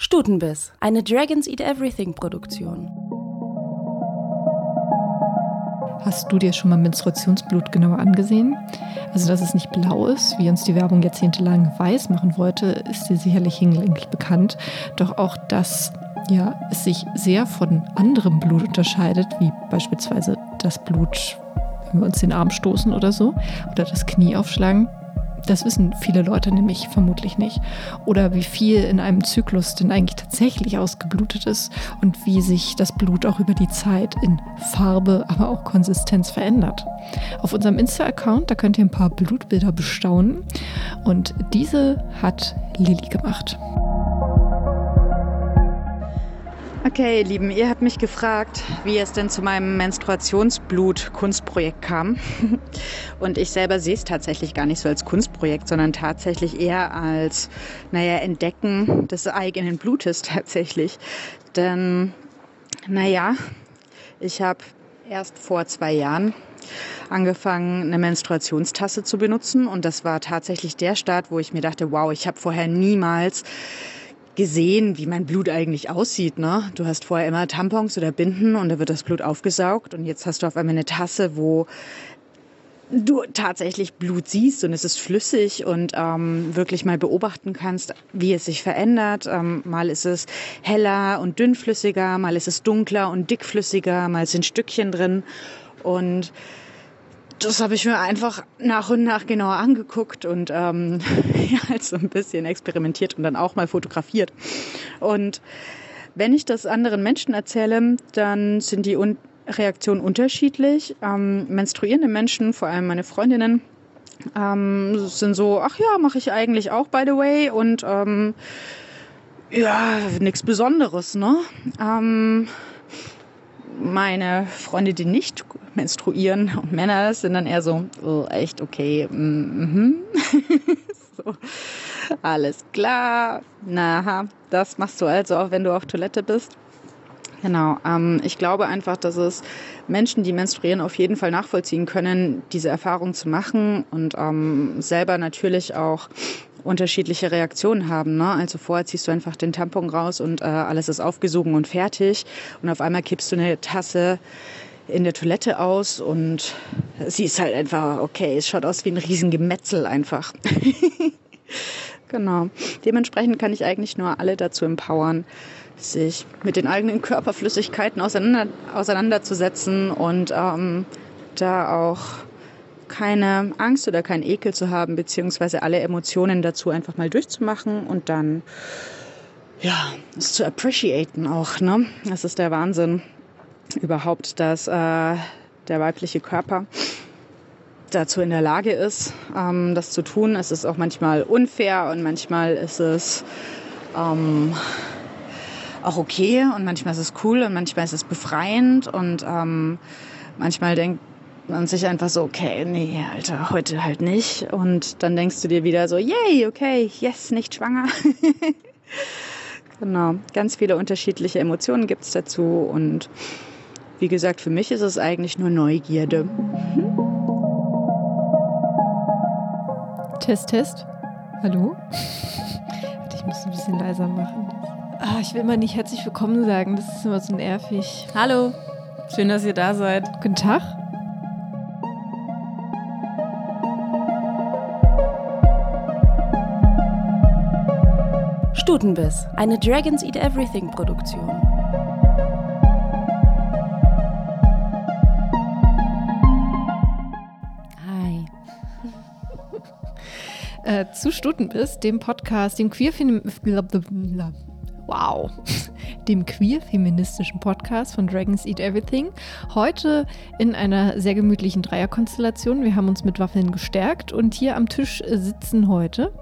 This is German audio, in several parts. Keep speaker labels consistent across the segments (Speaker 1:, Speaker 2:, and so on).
Speaker 1: Stutenbiss, eine Dragons Eat Everything Produktion.
Speaker 2: Hast du dir schon mal Menstruationsblut genauer angesehen? Also, dass es nicht blau ist, wie uns die Werbung jahrzehntelang weiß machen wollte, ist dir sicherlich hinlänglich bekannt. Doch auch, dass ja, es sich sehr von anderem Blut unterscheidet, wie beispielsweise das Blut, wenn wir uns den Arm stoßen oder so, oder das Knie aufschlagen, das wissen viele Leute nämlich vermutlich nicht. Oder wie viel in einem Zyklus denn eigentlich tatsächlich ausgeblutet ist und wie sich das Blut auch über die Zeit in Farbe, aber auch Konsistenz verändert. Auf unserem Insta-Account, da könnt ihr ein paar Blutbilder bestaunen. Und diese hat Lilly gemacht.
Speaker 3: Okay, ihr Lieben, ihr habt mich gefragt, wie es denn zu meinem Menstruationsblut-Kunstprojekt kam. Und ich selber sehe es tatsächlich gar nicht so als Kunstprojekt, sondern tatsächlich eher als, naja, Entdecken des eigenen Blutes tatsächlich. Denn, naja, ich habe erst vor zwei Jahren angefangen, eine Menstruationstasse zu benutzen. Und das war tatsächlich der Start, wo ich mir dachte, wow, ich habe vorher niemals gesehen, wie mein Blut eigentlich aussieht. Ne? Du hast vorher immer Tampons oder Binden und da wird das Blut aufgesaugt und jetzt hast du auf einmal eine Tasse, wo du tatsächlich Blut siehst und es ist flüssig und ähm, wirklich mal beobachten kannst, wie es sich verändert. Ähm, mal ist es heller und dünnflüssiger, mal ist es dunkler und dickflüssiger, mal sind Stückchen drin und das habe ich mir einfach nach und nach genauer angeguckt und ähm, ja, halt so ein bisschen experimentiert und dann auch mal fotografiert. Und wenn ich das anderen Menschen erzähle, dann sind die Un Reaktionen unterschiedlich. Ähm, menstruierende Menschen, vor allem meine Freundinnen, ähm, sind so, ach ja, mache ich eigentlich auch, by the way. Und ähm, ja, nichts Besonderes, ne? Ähm, meine Freunde, die nicht menstruieren und Männer sind dann eher so, oh, echt okay, mhm. so, alles klar, na, das machst du also auch, wenn du auf Toilette bist. Genau, ähm, ich glaube einfach, dass es Menschen, die menstruieren, auf jeden Fall nachvollziehen können, diese Erfahrung zu machen und ähm, selber natürlich auch unterschiedliche Reaktionen haben. Ne? Also vorher ziehst du einfach den Tampon raus und äh, alles ist aufgesogen und fertig. Und auf einmal kippst du eine Tasse in der Toilette aus und sie ist halt einfach, okay, es schaut aus wie ein Riesengemetzel einfach. genau. Dementsprechend kann ich eigentlich nur alle dazu empowern, sich mit den eigenen Körperflüssigkeiten auseinander, auseinanderzusetzen und ähm, da auch keine Angst oder keinen Ekel zu haben, beziehungsweise alle Emotionen dazu einfach mal durchzumachen und dann, ja, es zu appreciaten auch, ne? Das ist der Wahnsinn überhaupt, dass äh, der weibliche Körper dazu in der Lage ist, ähm, das zu tun. Es ist auch manchmal unfair und manchmal ist es ähm, auch okay und manchmal ist es cool und manchmal ist es befreiend und ähm, manchmal denkt man sich einfach so, okay, nee, Alter, heute halt nicht. Und dann denkst du dir wieder so, yay, okay, yes, nicht schwanger. genau, ganz viele unterschiedliche Emotionen gibt es dazu. Und wie gesagt, für mich ist es eigentlich nur Neugierde.
Speaker 2: Test, Test. Hallo? Ich muss ein bisschen leiser machen. Ah, ich will mal nicht herzlich willkommen sagen, das ist immer so nervig.
Speaker 4: Hallo, schön, dass ihr da seid.
Speaker 2: Guten Tag.
Speaker 1: Stutenbiss, eine Dragons Eat Everything Produktion.
Speaker 2: Hi. äh, zu Stutenbiss, dem Podcast, dem queer Wow. Dem queer-feministischen Podcast von Dragons Eat Everything. Heute in einer sehr gemütlichen Dreierkonstellation. Wir haben uns mit Waffeln gestärkt und hier am Tisch sitzen heute.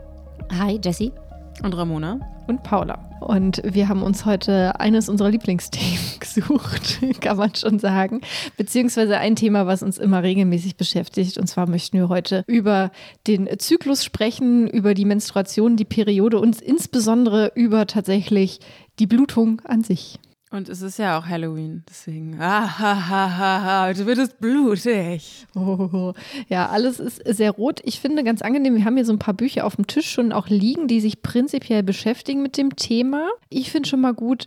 Speaker 4: Hi, Jessie. Und Ramona.
Speaker 2: Und Paula. Und wir haben uns heute eines unserer Lieblingsthemen gesucht, kann man schon sagen. Beziehungsweise ein Thema, was uns immer regelmäßig beschäftigt. Und zwar möchten wir heute über den Zyklus sprechen, über die Menstruation, die Periode und insbesondere über tatsächlich die Blutung an sich.
Speaker 4: Und es ist ja auch Halloween, deswegen. Ah, ha, ha, ha, ha, heute wird es blutig.
Speaker 2: Oh, ja, alles ist sehr rot. Ich finde ganz angenehm, wir haben hier so ein paar Bücher auf dem Tisch schon auch liegen, die sich prinzipiell beschäftigen mit dem Thema. Ich finde schon mal gut,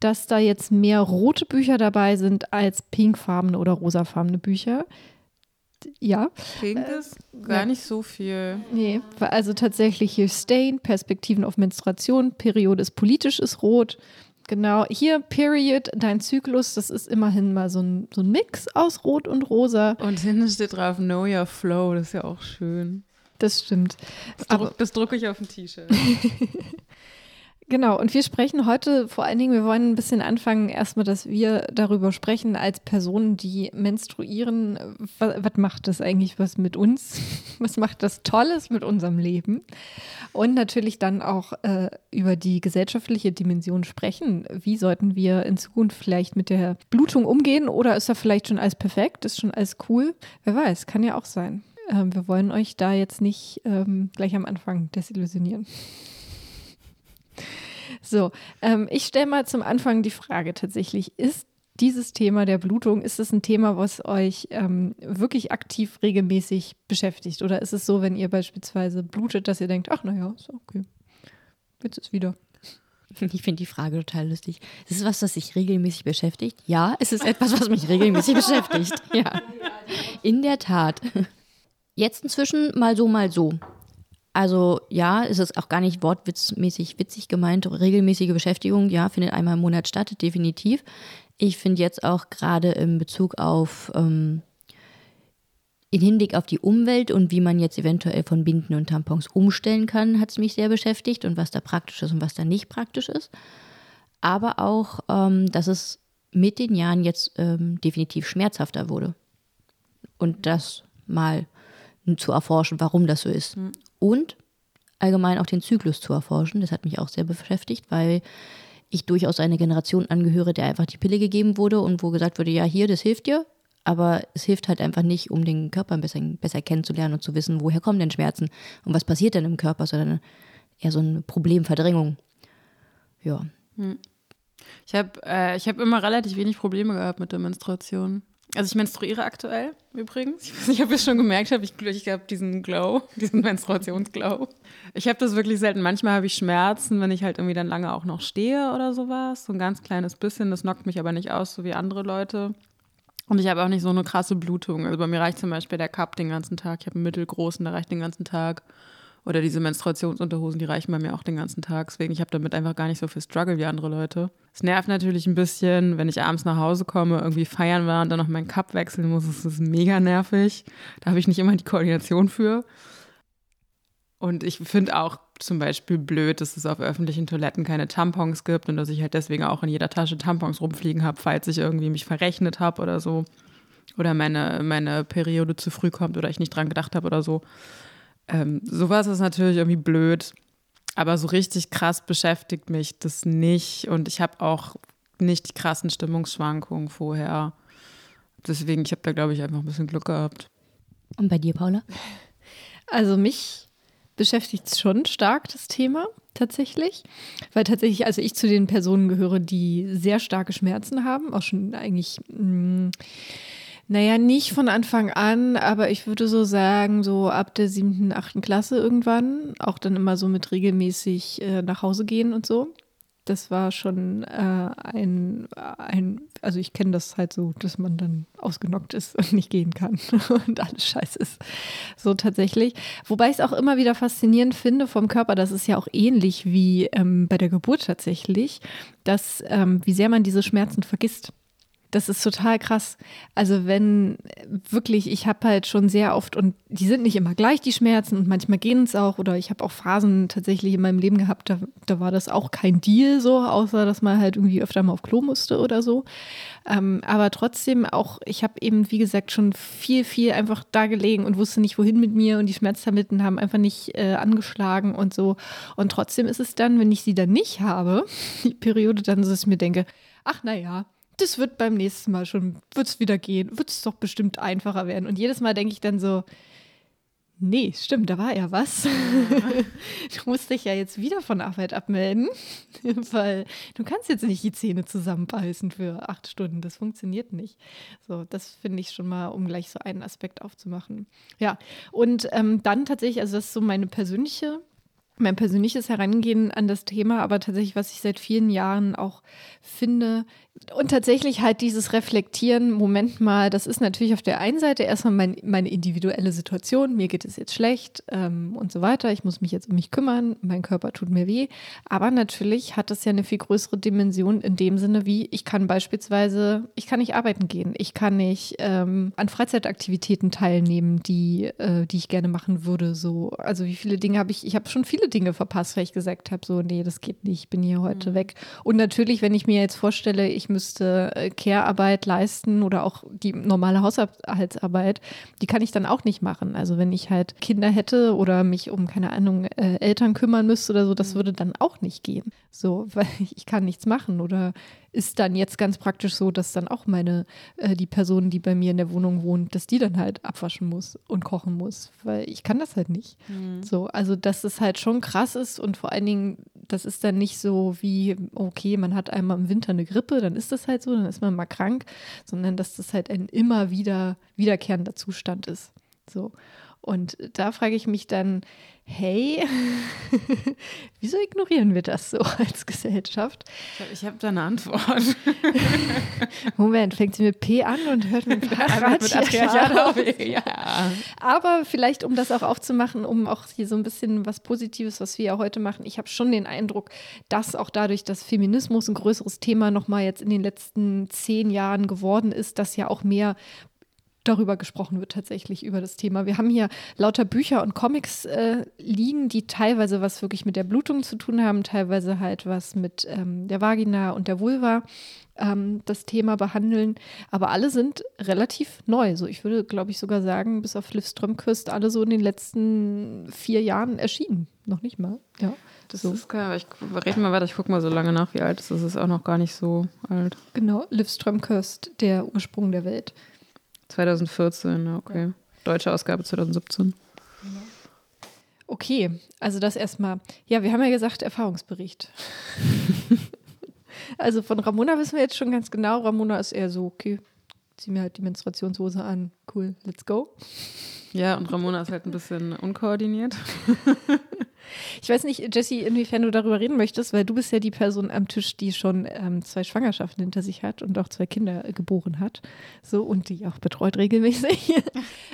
Speaker 2: dass da jetzt mehr rote Bücher dabei sind als pinkfarbene oder rosafarbene Bücher. Ja.
Speaker 4: Pink ist äh, gar nicht so viel.
Speaker 2: Nee, also tatsächlich hier Stain, Perspektiven auf Menstruation, Periode ist politisch, ist rot. Genau, hier Period, dein Zyklus, das ist immerhin mal so ein, so ein Mix aus Rot und Rosa.
Speaker 4: Und hinten steht drauf Know Your Flow, das ist ja auch schön.
Speaker 2: Das stimmt.
Speaker 4: Das, druck, das drucke ich auf ein T-Shirt.
Speaker 2: Genau, und wir sprechen heute vor allen Dingen, wir wollen ein bisschen anfangen, erstmal, dass wir darüber sprechen, als Personen, die menstruieren, was, was macht das eigentlich was mit uns? Was macht das Tolles mit unserem Leben? Und natürlich dann auch äh, über die gesellschaftliche Dimension sprechen. Wie sollten wir in Zukunft vielleicht mit der Blutung umgehen? Oder ist da vielleicht schon alles perfekt? Ist schon alles cool? Wer weiß, kann ja auch sein. Ähm, wir wollen euch da jetzt nicht ähm, gleich am Anfang desillusionieren. So, ähm, ich stelle mal zum Anfang die Frage tatsächlich, ist dieses Thema der Blutung, ist es ein Thema, was euch ähm, wirklich aktiv regelmäßig beschäftigt? Oder ist es so, wenn ihr beispielsweise blutet, dass ihr denkt, ach naja, ist okay, jetzt ist wieder.
Speaker 5: Ich finde die Frage total lustig. Ist es was, das sich regelmäßig beschäftigt? Ja, es ist etwas, was mich regelmäßig beschäftigt. Ja, in der Tat. Jetzt inzwischen mal so, mal so. Also ja, ist es auch gar nicht wortwitzmäßig witzig gemeint. Regelmäßige Beschäftigung, ja, findet einmal im Monat statt, definitiv. Ich finde jetzt auch gerade in Bezug auf ähm, in Hinblick auf die Umwelt und wie man jetzt eventuell von Binden und Tampons umstellen kann, hat es mich sehr beschäftigt und was da praktisch ist und was da nicht praktisch ist. Aber auch, ähm, dass es mit den Jahren jetzt ähm, definitiv schmerzhafter wurde. Und das mal zu erforschen, warum das so ist. Und allgemein auch den Zyklus zu erforschen. Das hat mich auch sehr beschäftigt, weil ich durchaus einer Generation angehöre, der einfach die Pille gegeben wurde und wo gesagt wurde, ja, hier, das hilft dir. Aber es hilft halt einfach nicht, um den Körper ein bisschen besser kennenzulernen und zu wissen, woher kommen denn Schmerzen und was passiert denn im Körper, sondern eher so eine Problemverdrängung. Ja. Hm.
Speaker 4: Ich habe äh, hab immer relativ wenig Probleme gehabt mit der Menstruation. Also ich menstruiere aktuell übrigens. Ich weiß nicht, ob ihr es schon gemerkt habt. Ich, ich habe diesen Glow, diesen Menstruationsglow. Ich habe das wirklich selten. Manchmal habe ich Schmerzen, wenn ich halt irgendwie dann lange auch noch stehe oder sowas. So ein ganz kleines bisschen. Das knockt mich aber nicht aus, so wie andere Leute. Und ich habe auch nicht so eine krasse Blutung. Also bei mir reicht zum Beispiel der Cup den ganzen Tag. Ich habe einen mittelgroßen, der reicht den ganzen Tag. Oder diese Menstruationsunterhosen, die reichen bei mir auch den ganzen Tag. Deswegen, ich habe damit einfach gar nicht so viel Struggle wie andere Leute. Es nervt natürlich ein bisschen, wenn ich abends nach Hause komme, irgendwie feiern war und dann noch meinen Cup wechseln muss. Das ist mega nervig. Da habe ich nicht immer die Koordination für. Und ich finde auch zum Beispiel blöd, dass es auf öffentlichen Toiletten keine Tampons gibt und dass ich halt deswegen auch in jeder Tasche Tampons rumfliegen habe, falls ich irgendwie mich verrechnet habe oder so. Oder meine, meine Periode zu früh kommt oder ich nicht dran gedacht habe oder so. Ähm, sowas ist natürlich irgendwie blöd, aber so richtig krass beschäftigt mich das nicht und ich habe auch nicht die krassen Stimmungsschwankungen vorher. Deswegen, ich habe da, glaube ich, einfach ein bisschen Glück gehabt.
Speaker 5: Und bei dir, Paula?
Speaker 2: Also mich beschäftigt es schon stark, das Thema tatsächlich. Weil tatsächlich, also ich zu den Personen gehöre, die sehr starke Schmerzen haben, auch schon eigentlich mh, mm, naja, nicht von Anfang an, aber ich würde so sagen, so ab der siebten, achten Klasse irgendwann, auch dann immer so mit regelmäßig äh, nach Hause gehen und so. Das war schon äh, ein, ein, also ich kenne das halt so, dass man dann ausgenockt ist und nicht gehen kann und alles scheiße ist. So tatsächlich. Wobei ich es auch immer wieder faszinierend finde vom Körper, das ist ja auch ähnlich wie ähm, bei der Geburt tatsächlich, dass ähm, wie sehr man diese Schmerzen vergisst. Das ist total krass. Also wenn wirklich, ich habe halt schon sehr oft, und die sind nicht immer gleich, die Schmerzen, und manchmal gehen es auch, oder ich habe auch Phasen tatsächlich in meinem Leben gehabt, da, da war das auch kein Deal so, außer dass man halt irgendwie öfter mal auf Klo musste oder so. Ähm, aber trotzdem auch, ich habe eben, wie gesagt, schon viel, viel einfach da gelegen und wusste nicht, wohin mit mir und die Schmerztabletten haben einfach nicht äh, angeschlagen und so. Und trotzdem ist es dann, wenn ich sie dann nicht habe, die Periode, dann, dass ich mir denke, ach naja, das wird beim nächsten Mal schon, wird es wieder gehen, wird es doch bestimmt einfacher werden. Und jedes Mal denke ich dann so, Nee, stimmt, da war ja was. du musst dich ja jetzt wieder von Arbeit abmelden, weil du kannst jetzt nicht die Zähne zusammenbeißen für acht Stunden. Das funktioniert nicht. So, das finde ich schon mal, um gleich so einen Aspekt aufzumachen. Ja, und ähm, dann tatsächlich, also das ist so meine persönliche mein persönliches Herangehen an das Thema, aber tatsächlich, was ich seit vielen Jahren auch finde, und tatsächlich halt dieses Reflektieren, Moment mal, das ist natürlich auf der einen Seite erstmal mein, meine individuelle Situation, mir geht es jetzt schlecht ähm, und so weiter, ich muss mich jetzt um mich kümmern, mein Körper tut mir weh, aber natürlich hat das ja eine viel größere Dimension in dem Sinne, wie ich kann beispielsweise, ich kann nicht arbeiten gehen, ich kann nicht ähm, an Freizeitaktivitäten teilnehmen, die, äh, die ich gerne machen würde, so, also wie viele Dinge habe ich, ich habe schon viele Dinge verpasst, weil ich gesagt habe, so, nee, das geht nicht, ich bin hier heute mhm. weg und natürlich, wenn ich mir jetzt vorstelle, ich ich müsste äh, Care-Arbeit leisten oder auch die normale Haushaltsarbeit, die kann ich dann auch nicht machen. Also wenn ich halt Kinder hätte oder mich um, keine Ahnung, äh, Eltern kümmern müsste oder so, das mhm. würde dann auch nicht gehen. So, weil ich kann nichts machen oder ist dann jetzt ganz praktisch so, dass dann auch meine, äh, die Person, die bei mir in der Wohnung wohnt, dass die dann halt abwaschen muss und kochen muss, weil ich kann das halt nicht. Mhm. So, also dass es halt schon krass ist und vor allen Dingen, das ist dann nicht so wie, okay, man hat einmal im Winter eine Grippe, dann ist das halt so, dann ist man mal krank, sondern dass das halt ein immer wieder wiederkehrender Zustand ist. So. Und da frage ich mich dann, hey, wieso ignorieren wir das so als Gesellschaft?
Speaker 4: Ich habe hab da eine Antwort.
Speaker 2: Moment, fängt sie mit P an und hört mit Patriarchat auf? Ja. Aber vielleicht, um das auch aufzumachen, um auch hier so ein bisschen was Positives, was wir ja heute machen, ich habe schon den Eindruck, dass auch dadurch, dass Feminismus ein größeres Thema nochmal jetzt in den letzten zehn Jahren geworden ist, dass ja auch mehr darüber gesprochen wird tatsächlich über das Thema. Wir haben hier lauter Bücher und Comics äh, liegen, die teilweise was wirklich mit der Blutung zu tun haben, teilweise halt was mit ähm, der Vagina und der Vulva ähm, das Thema behandeln. Aber alle sind relativ neu. So, ich würde, glaube ich, sogar sagen, bis auf Liv Strömquist alle so in den letzten vier Jahren erschienen. Noch nicht mal. Ja.
Speaker 4: Das so. ist geil. Ich rede mal weiter, ich gucke mal so lange nach, wie alt es ist. Es ist auch noch gar nicht so alt.
Speaker 2: Genau, Liv Strömquist, der Ursprung der Welt.
Speaker 4: 2014, okay. Ja. Deutsche Ausgabe 2017.
Speaker 2: Okay, also das erstmal. Ja, wir haben ja gesagt, Erfahrungsbericht. also von Ramona wissen wir jetzt schon ganz genau. Ramona ist eher so, okay, zieh mir halt die Menstruationshose an. Cool, let's go.
Speaker 4: Ja, und Ramona ist halt ein bisschen unkoordiniert.
Speaker 2: Ich weiß nicht, Jessie, inwiefern du darüber reden möchtest, weil du bist ja die Person am Tisch, die schon ähm, zwei Schwangerschaften hinter sich hat und auch zwei Kinder geboren hat. So und die auch betreut regelmäßig.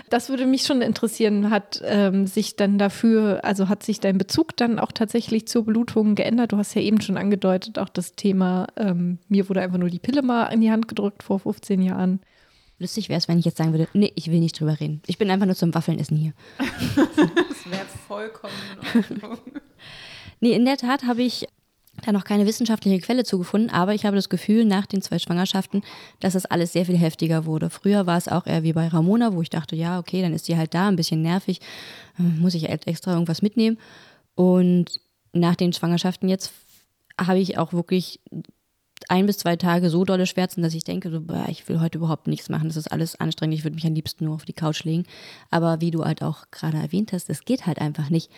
Speaker 2: Das würde mich schon interessieren. Hat ähm, sich dann dafür, also hat sich dein Bezug dann auch tatsächlich zur Blutung geändert? Du hast ja eben schon angedeutet, auch das Thema, ähm, mir wurde einfach nur die Pille mal in die Hand gedrückt vor 15 Jahren.
Speaker 5: Lustig wäre es, wenn ich jetzt sagen würde, nee, ich will nicht drüber reden. Ich bin einfach nur zum Waffeln essen hier.
Speaker 4: das wäre vollkommen in Ordnung.
Speaker 5: nee, in der Tat habe ich da noch keine wissenschaftliche Quelle zugefunden, aber ich habe das Gefühl nach den zwei Schwangerschaften, dass das alles sehr viel heftiger wurde. Früher war es auch eher wie bei Ramona, wo ich dachte, ja, okay, dann ist die halt da, ein bisschen nervig, äh, muss ich halt extra irgendwas mitnehmen. Und nach den Schwangerschaften jetzt habe ich auch wirklich ein bis zwei Tage so dolle Schmerzen, dass ich denke, so, boah, ich will heute überhaupt nichts machen. Das ist alles anstrengend. Ich würde mich am liebsten nur auf die Couch legen. Aber wie du halt auch gerade erwähnt hast, es geht halt einfach nicht.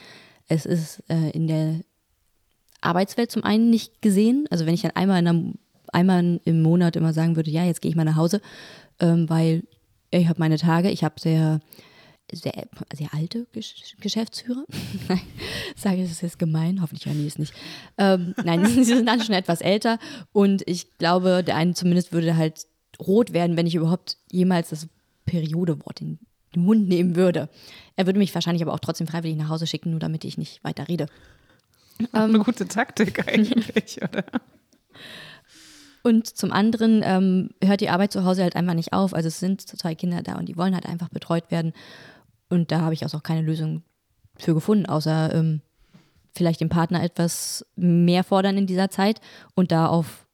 Speaker 5: Es ist äh, in der Arbeitswelt zum einen nicht gesehen. Also wenn ich dann einmal, in einer, einmal im Monat immer sagen würde, ja, jetzt gehe ich mal nach Hause, ähm, weil ich habe meine Tage, ich habe sehr sehr, sehr alte Gesch Geschäftsführer. nein, sage ich, das ist jetzt gemein, hoffentlich hören die es nicht. Ähm, nein, sie sind dann schon etwas älter und ich glaube, der eine zumindest würde halt rot werden, wenn ich überhaupt jemals das Periodewort in den Mund nehmen würde. Er würde mich wahrscheinlich aber auch trotzdem freiwillig nach Hause schicken, nur damit ich nicht weiter rede.
Speaker 4: Eine ähm, gute Taktik eigentlich, oder?
Speaker 5: Und zum anderen ähm, hört die Arbeit zu Hause halt einfach nicht auf. Also es sind zwei Kinder da und die wollen halt einfach betreut werden. Und da habe ich auch keine Lösung für gefunden, außer ähm, vielleicht dem Partner etwas mehr fordern in dieser Zeit und da auf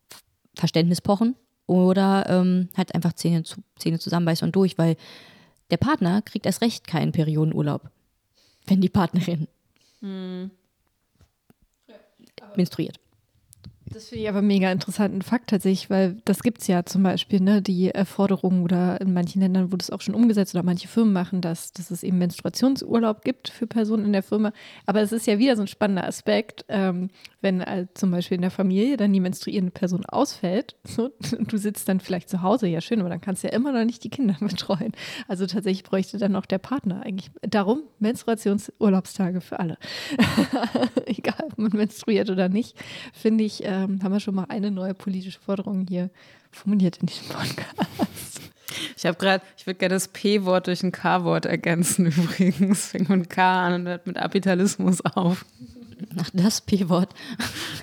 Speaker 5: Verständnis pochen oder ähm, halt einfach Zähne, zu, Zähne zusammenbeißen und durch, weil der Partner kriegt erst recht keinen Periodenurlaub, wenn die Partnerin hm. menstruiert.
Speaker 2: Das finde ich aber mega interessanten Fakt tatsächlich, weil das gibt es ja zum Beispiel, ne, die Forderung oder in manchen Ländern wurde es auch schon umgesetzt oder manche Firmen machen das, dass es eben Menstruationsurlaub gibt für Personen in der Firma. Aber es ist ja wieder so ein spannender Aspekt, ähm, wenn äh, zum Beispiel in der Familie dann die menstruierende Person ausfällt so, und du sitzt dann vielleicht zu Hause, ja schön, aber dann kannst du ja immer noch nicht die Kinder betreuen. Also tatsächlich bräuchte dann auch der Partner eigentlich. Darum Menstruationsurlaubstage für alle. Egal, ob man menstruiert oder nicht, finde ich, ähm, haben wir schon mal eine neue politische Forderung hier formuliert in diesem Podcast.
Speaker 4: Ich habe gerade, ich würde gerne das P-Wort durch ein K-Wort ergänzen übrigens. Fängt mit K an und hört mit Kapitalismus auf.
Speaker 5: Ach, das P-Wort.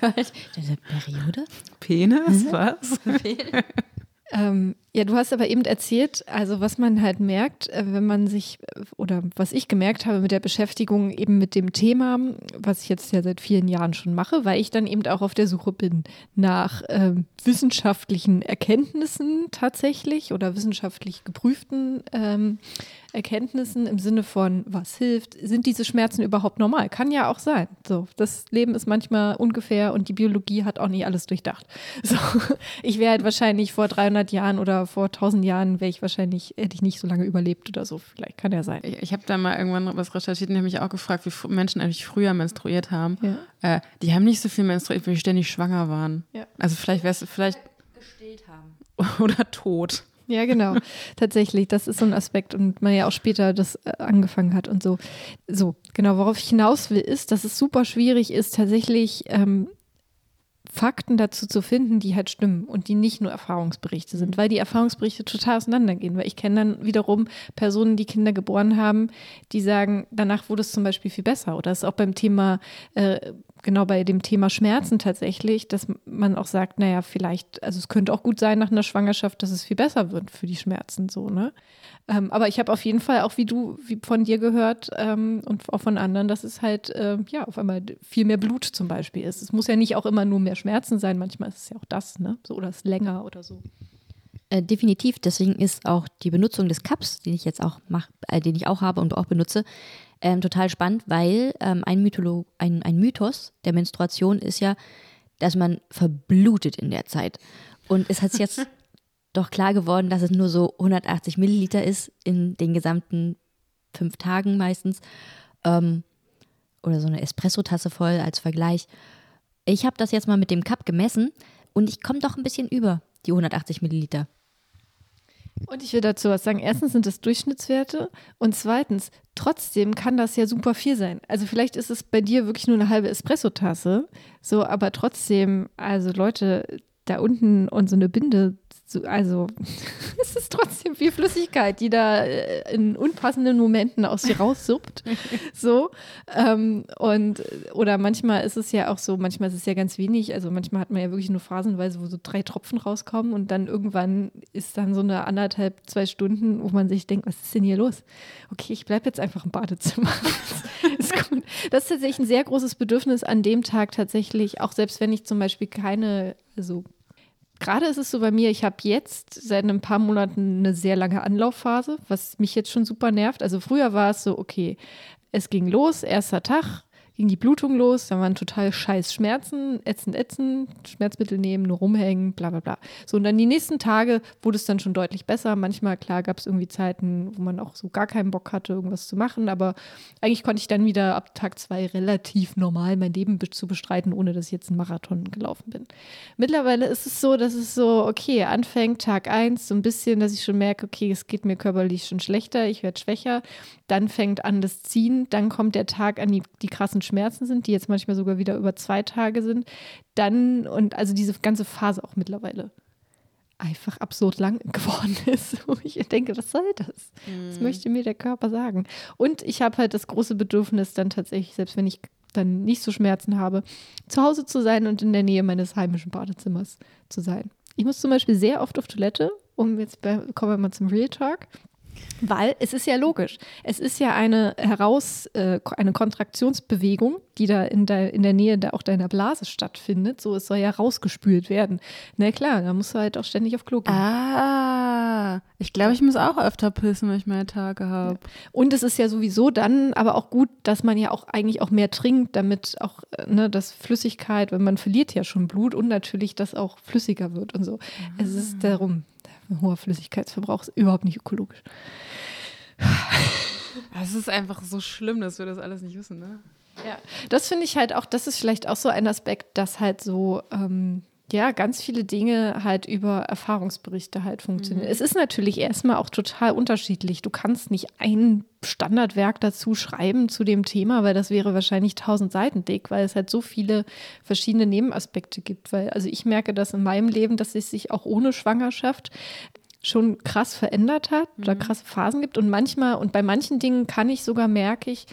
Speaker 5: Periode?
Speaker 4: Penis? Was?
Speaker 2: Ähm, ja, du hast aber eben erzählt, also was man halt merkt, äh, wenn man sich, äh, oder was ich gemerkt habe mit der Beschäftigung eben mit dem Thema, was ich jetzt ja seit vielen Jahren schon mache, weil ich dann eben auch auf der Suche bin nach äh, wissenschaftlichen Erkenntnissen tatsächlich oder wissenschaftlich geprüften ähm, Erkenntnissen im Sinne von, was hilft, sind diese Schmerzen überhaupt normal? Kann ja auch sein. So, das Leben ist manchmal ungefähr und die Biologie hat auch nicht alles durchdacht. So, ich wäre halt wahrscheinlich vor 300 Jahren oder vor 1000 Jahren wäre ich wahrscheinlich, hätte ich nicht so lange überlebt oder so. Vielleicht kann ja sein.
Speaker 4: Ich, ich habe da mal irgendwann was recherchiert und habe mich auch gefragt, wie Menschen eigentlich früher menstruiert haben. Ja. Äh, die haben nicht so viel menstruiert, weil die ständig schwanger waren. Ja. Also vielleicht wäre es vielleicht. Gestillt haben. Oder tot.
Speaker 2: Ja, genau. Tatsächlich, das ist so ein Aspekt und man ja auch später das äh, angefangen hat und so. So, genau, worauf ich hinaus will, ist, dass es super schwierig ist, tatsächlich ähm, Fakten dazu zu finden, die halt stimmen und die nicht nur Erfahrungsberichte sind, weil die Erfahrungsberichte total auseinandergehen. Weil ich kenne dann wiederum Personen, die Kinder geboren haben, die sagen, danach wurde es zum Beispiel viel besser. Oder es ist auch beim Thema, äh, genau bei dem Thema Schmerzen tatsächlich, dass man auch sagt, naja, vielleicht, also es könnte auch gut sein nach einer Schwangerschaft, dass es viel besser wird für die Schmerzen so, ne? Ähm, aber ich habe auf jeden Fall auch wie du, wie von dir gehört ähm, und auch von anderen, dass es halt äh, ja auf einmal viel mehr Blut zum Beispiel ist. Es muss ja nicht auch immer nur mehr Schmerzen sein, manchmal ist es ja auch das, ne? So, oder es länger oder so.
Speaker 5: Äh, definitiv, deswegen ist auch die Benutzung des Cups, den ich jetzt auch mache, äh, den ich auch habe und auch benutze, ähm, total spannend, weil ähm, ein, Mytholo ein, ein Mythos der Menstruation ist ja, dass man verblutet in der Zeit. Und es hat jetzt doch klar geworden, dass es nur so 180 Milliliter ist in den gesamten fünf Tagen meistens. Ähm, oder so eine Espresso-Tasse voll als Vergleich. Ich habe das jetzt mal mit dem Cup gemessen und ich komme doch ein bisschen über die 180 Milliliter.
Speaker 2: Und ich will dazu was sagen. Erstens sind es Durchschnittswerte und zweitens, trotzdem kann das ja super viel sein. Also vielleicht ist es bei dir wirklich nur eine halbe Espresso-Tasse, so, aber trotzdem, also Leute, da unten und so eine Binde also es ist trotzdem viel Flüssigkeit, die da äh, in unpassenden Momenten aus dir raussuppt. so. Ähm, und oder manchmal ist es ja auch so, manchmal ist es ja ganz wenig. Also manchmal hat man ja wirklich nur phasenweise, wo so drei Tropfen rauskommen und dann irgendwann ist dann so eine anderthalb, zwei Stunden, wo man sich denkt, was ist denn hier los? Okay, ich bleibe jetzt einfach im Badezimmer. ist gut. Das ist tatsächlich ein sehr großes Bedürfnis an dem Tag tatsächlich, auch selbst wenn ich zum Beispiel keine, also gerade ist es so bei mir, ich habe jetzt seit ein paar Monaten eine sehr lange Anlaufphase, was mich jetzt schon super nervt. Also früher war es so, okay, es ging los, erster Tag, ging die Blutung los, dann waren total scheiß Schmerzen, ätzend, ätzend, Schmerzmittel nehmen, nur rumhängen, bla bla bla. So, und dann die nächsten Tage wurde es dann schon deutlich besser. Manchmal, klar, gab es irgendwie Zeiten, wo man auch so gar keinen Bock hatte, irgendwas zu machen, aber eigentlich konnte ich dann wieder ab Tag zwei relativ normal mein Leben be zu bestreiten, ohne dass ich jetzt einen Marathon gelaufen bin. Mittlerweile ist es so, dass es so, okay, anfängt Tag eins, so ein bisschen, dass ich schon merke, okay, es geht mir körperlich schon schlechter, ich werde schwächer. Dann fängt an das Ziehen, dann kommt der Tag an die, die krassen Schmerzen sind, die jetzt manchmal sogar wieder über zwei Tage sind. Dann und also diese ganze Phase auch mittlerweile einfach absurd lang geworden ist. Wo ich denke, was soll das? Mhm. Was möchte mir der Körper sagen? Und ich habe halt das große Bedürfnis, dann tatsächlich, selbst wenn ich dann nicht so Schmerzen habe, zu Hause zu sein und in der Nähe meines heimischen Badezimmers zu sein. Ich muss zum Beispiel sehr oft auf Toilette, um jetzt bei, kommen wir mal zum Real Talk. Weil es ist ja logisch. Es ist ja eine heraus, äh, eine Kontraktionsbewegung, die da in der, in der Nähe da auch deiner Blase stattfindet. So, es soll ja rausgespült werden. Na klar, da musst du halt auch ständig auf Klo gehen.
Speaker 5: Ah,
Speaker 4: Ja, ich glaube, ich muss auch öfter pissen, wenn ich meine Tage habe.
Speaker 2: Und es ist ja sowieso dann aber auch gut, dass man ja auch eigentlich auch mehr trinkt, damit auch äh, ne, das Flüssigkeit, weil man verliert ja schon Blut und natürlich, dass auch flüssiger wird und so. Es ist darum, ein hoher Flüssigkeitsverbrauch ist überhaupt nicht ökologisch.
Speaker 4: Es ist einfach so schlimm, dass wir das alles nicht wissen, ne?
Speaker 2: Ja, das finde ich halt auch, das ist vielleicht auch so ein Aspekt, dass halt so, ähm, ja, ganz viele Dinge halt über Erfahrungsberichte halt funktionieren. Es ist natürlich erstmal auch total unterschiedlich. Du kannst nicht ein Standardwerk dazu schreiben zu dem Thema, weil das wäre wahrscheinlich tausend Seiten dick, weil es halt so viele verschiedene Nebenaspekte gibt. Weil, also ich merke das in meinem Leben, dass es sich auch ohne Schwangerschaft schon krass verändert hat oder krasse Phasen gibt. Und manchmal, und bei manchen Dingen kann ich sogar, merke ich,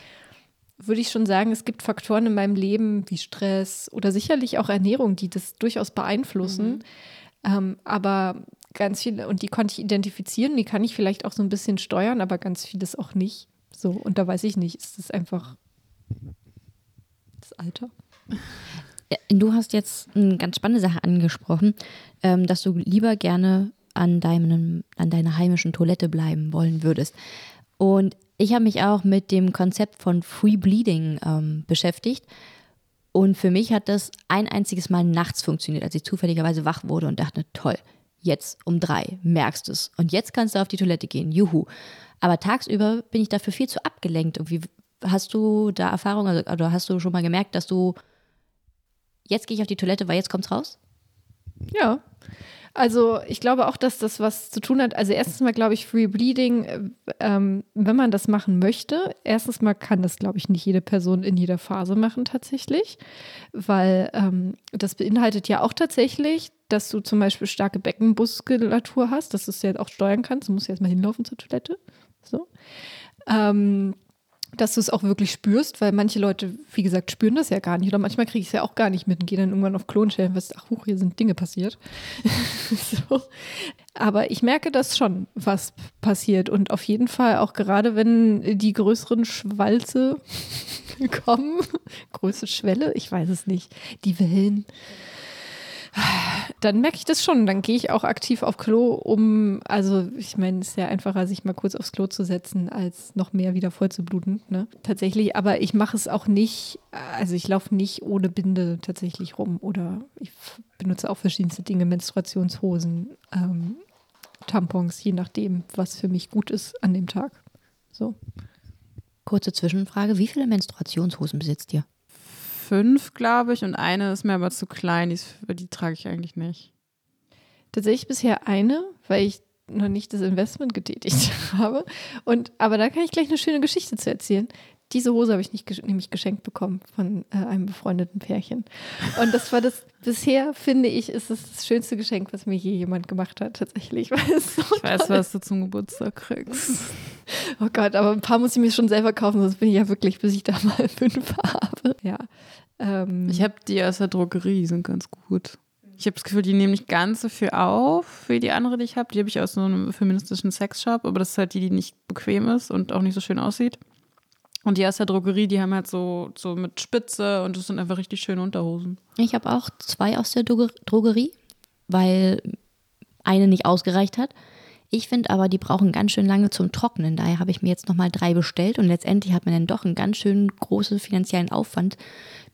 Speaker 2: würde ich schon sagen, es gibt Faktoren in meinem Leben wie Stress oder sicherlich auch Ernährung, die das durchaus beeinflussen. Ähm, aber ganz viele, und die konnte ich identifizieren, die kann ich vielleicht auch so ein bisschen steuern, aber ganz vieles auch nicht. So, und da weiß ich nicht, ist das einfach das Alter?
Speaker 5: Du hast jetzt eine ganz spannende Sache angesprochen, ähm, dass du lieber gerne an, deinem, an deiner heimischen Toilette bleiben wollen würdest. Und ich habe mich auch mit dem Konzept von Free Bleeding ähm, beschäftigt. Und für mich hat das ein einziges Mal nachts funktioniert, als ich zufälligerweise wach wurde und dachte, toll, jetzt um drei, merkst es. Und jetzt kannst du auf die Toilette gehen, juhu. Aber tagsüber bin ich dafür viel zu abgelenkt. Irgendwie hast du da Erfahrung, also, oder hast du schon mal gemerkt, dass du jetzt gehe ich auf die Toilette, weil jetzt kommt's raus?
Speaker 2: Ja. Also ich glaube auch, dass das was zu tun hat. Also erstens mal glaube ich, Free Bleeding, äh, ähm, wenn man das machen möchte, erstens mal kann das, glaube ich, nicht jede Person in jeder Phase machen tatsächlich, weil ähm, das beinhaltet ja auch tatsächlich, dass du zum Beispiel starke Beckenmuskulatur hast, dass du es ja auch steuern kannst. Du musst ja erstmal hinlaufen zur Toilette. So. Ähm, dass du es auch wirklich spürst, weil manche Leute, wie gesagt, spüren das ja gar nicht. Oder manchmal kriege ich es ja auch gar nicht mit und gehe dann irgendwann auf Klo und stelle fest, ach, huch, hier sind Dinge passiert. so. Aber ich merke das schon, was passiert. Und auf jeden Fall auch gerade, wenn die größeren Schwalze kommen, größere Schwelle, ich weiß es nicht, die Wellen dann merke ich das schon. Dann gehe ich auch aktiv auf Klo, um, also ich meine, es ist ja einfacher, sich mal kurz aufs Klo zu setzen, als noch mehr wieder voll zu bluten. Ne? Tatsächlich, aber ich mache es auch nicht, also ich laufe nicht ohne Binde tatsächlich rum oder ich benutze auch verschiedenste Dinge, Menstruationshosen, ähm, Tampons, je nachdem, was für mich gut ist an dem Tag. So.
Speaker 5: Kurze Zwischenfrage: Wie viele Menstruationshosen besitzt ihr?
Speaker 4: Fünf, glaube ich, und eine ist mir aber zu klein, die, ist, die trage ich eigentlich nicht.
Speaker 2: Tatsächlich bisher eine, weil ich noch nicht das Investment getätigt habe. Und, aber da kann ich gleich eine schöne Geschichte zu erzählen. Diese Hose habe ich nicht, nämlich geschenkt bekommen von äh, einem befreundeten Pärchen. Und das war das, bisher finde ich, ist es das schönste Geschenk, was mir je jemand gemacht hat, tatsächlich. Weil es so
Speaker 4: Ich weiß, was du zum Geburtstag kriegst.
Speaker 2: Oh Gott, aber ein paar muss ich mir schon selber kaufen, sonst bin ich ja wirklich, bis ich da mal fünf habe. Ja. Ähm,
Speaker 4: Ich habe die aus der Drogerie, die sind ganz gut. Ich habe das Gefühl, die nehmen nicht ganz so viel auf wie die andere, die ich habe. Die habe ich aus so einem feministischen Sexshop, aber das ist halt die, die nicht bequem ist und auch nicht so schön aussieht. Und die aus der Drogerie, die haben halt so, so mit Spitze und das sind einfach richtig schöne Unterhosen.
Speaker 5: Ich habe auch zwei aus der Droge- Drogerie, weil eine nicht ausgereicht hat. Ich finde aber, die brauchen ganz schön lange zum Trocknen. Daher habe ich mir jetzt nochmal drei bestellt und letztendlich hat man dann doch einen ganz schön großen finanziellen Aufwand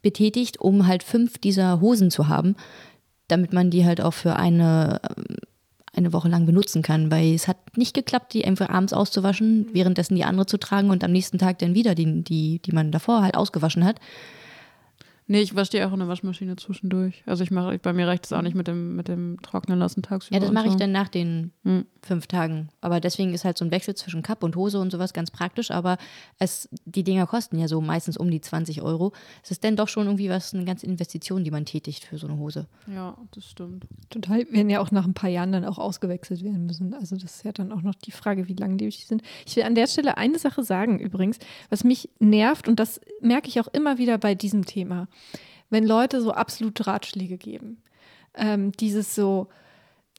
Speaker 5: betätigt, um halt fünf dieser Hosen zu haben, damit man die halt auch für eine, ähm, eine Woche lang benutzen kann. Weil es hat nicht geklappt, die einfach abends auszuwaschen, währenddessen die andere zu tragen und am nächsten Tag dann wieder die, die, die man davor halt ausgewaschen hat.
Speaker 4: Nee, ich wasche die auch in der Waschmaschine zwischendurch. Also ich mache, bei mir reicht es auch nicht mit dem, mit dem Trocknen lassen tagsüber.
Speaker 5: Ja, das mache ich
Speaker 4: so.
Speaker 5: dann nach den
Speaker 4: Hm.
Speaker 5: fünf Tagen. Aber deswegen ist halt so ein Wechsel zwischen Cup und Hose und sowas ganz praktisch. Aber es, die Dinger kosten ja so meistens um die 20 Euro. Es ist dann doch schon irgendwie was, eine ganze Investition, die man tätigt für so eine Hose.
Speaker 4: Ja, das stimmt.
Speaker 2: total, werden ja auch nach ein paar Jahren dann auch ausgewechselt werden müssen. Also das ist ja dann auch noch die Frage, wie langlebig die sind. Ich will an der Stelle eine Sache sagen übrigens, was mich nervt und das merke ich auch immer wieder bei diesem Thema, wenn Leute so absolute Ratschläge geben. Ähm, dieses so,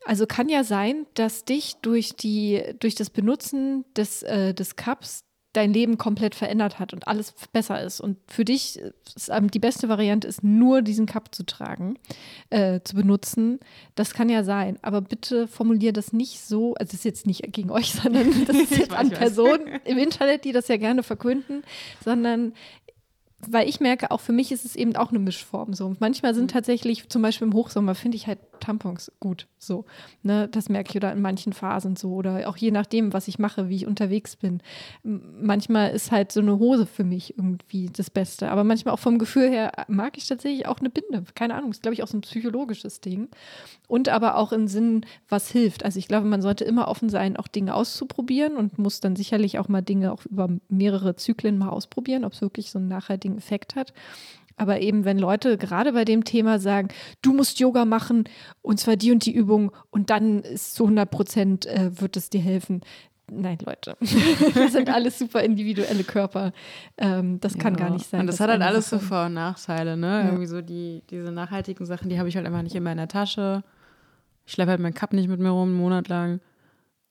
Speaker 2: also kann ja sein, dass dich durch die, durch das Benutzen des, äh, des Cups dein Leben komplett verändert hat und alles besser ist. Und für dich ist die beste Variante ist, nur diesen Cup zu tragen, äh, zu benutzen. Das kann ja sein. Aber bitte formulier das nicht so, also das ist jetzt nicht gegen euch, sondern das ist jetzt an Personen im Internet, die das ja gerne verkünden, sondern weil ich merke, auch für mich ist es eben auch eine Mischform so. manchmal sind mhm. tatsächlich, zum Beispiel im Hochsommer, finde ich halt Tampons gut. So, ne, das merke ich oder in manchen Phasen so oder auch je nachdem, was ich mache, wie ich unterwegs bin. Manchmal ist halt so eine Hose für mich irgendwie das Beste, aber manchmal auch vom Gefühl her mag ich tatsächlich auch eine Binde. Keine Ahnung, ist glaube ich auch so ein psychologisches Ding und aber auch im Sinn, was hilft. Also ich glaube, man sollte immer offen sein, auch Dinge auszuprobieren und muss dann sicherlich auch mal Dinge auch über mehrere Zyklen mal ausprobieren, ob es wirklich so einen nachhaltigen Effekt hat. Aber eben, wenn Leute gerade bei dem Thema sagen, du musst Yoga machen und zwar die und die Übung und dann ist zu 100 Prozent äh, wird es dir helfen. Nein, Leute, wir sind alles super individuelle Körper. Ähm, das kann ja. gar nicht sein.
Speaker 4: Und das hat halt alles so Vor- und Nachteile, ne? Ja. Irgendwie so die, diese nachhaltigen Sachen, die habe ich halt einfach nicht immer in der Tasche. Ich schleppe halt meinen Cup nicht mit mir rum, einen Monat lang.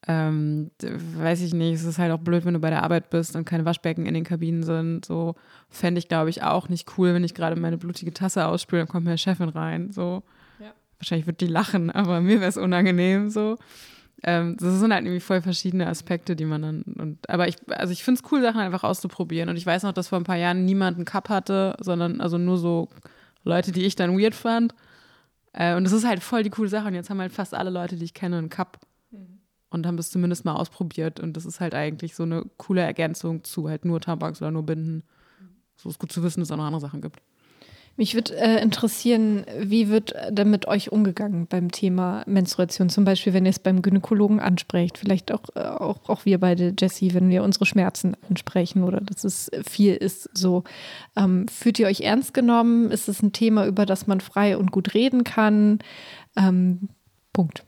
Speaker 4: Ähm, weiß ich nicht, es ist halt auch blöd, wenn du bei der Arbeit bist und keine Waschbecken in den Kabinen sind. So fände ich, glaube ich, auch nicht cool, wenn ich gerade meine blutige Tasse ausspüle, dann kommt meine Chefin rein. So. Ja. Wahrscheinlich wird die lachen, aber mir wäre es unangenehm so. Ähm, das sind halt irgendwie voll verschiedene Aspekte, die man dann. Und, aber ich, also ich finde es cool, Sachen einfach auszuprobieren. Und ich weiß noch, dass vor ein paar Jahren niemand einen Cup hatte, sondern also nur so Leute, die ich dann weird fand. Äh, und das ist halt voll die coole Sache. Und jetzt haben halt fast alle Leute, die ich kenne, einen Cup und haben es zumindest mal ausprobiert. Und das ist halt eigentlich so eine coole Ergänzung zu halt nur Tampons oder nur Binden. So ist gut zu wissen, dass es auch noch andere Sachen gibt.
Speaker 2: Mich würde äh, interessieren, wie wird denn mit euch umgegangen beim Thema Menstruation? Zum Beispiel, wenn ihr es beim Gynäkologen ansprecht, vielleicht auch, äh, auch, auch wir beide, Jessie, wenn wir unsere Schmerzen ansprechen oder dass es viel ist. So, ähm, fühlt ihr euch ernst genommen? Ist es ein Thema, über das man frei und gut reden kann? Ähm, Punkt.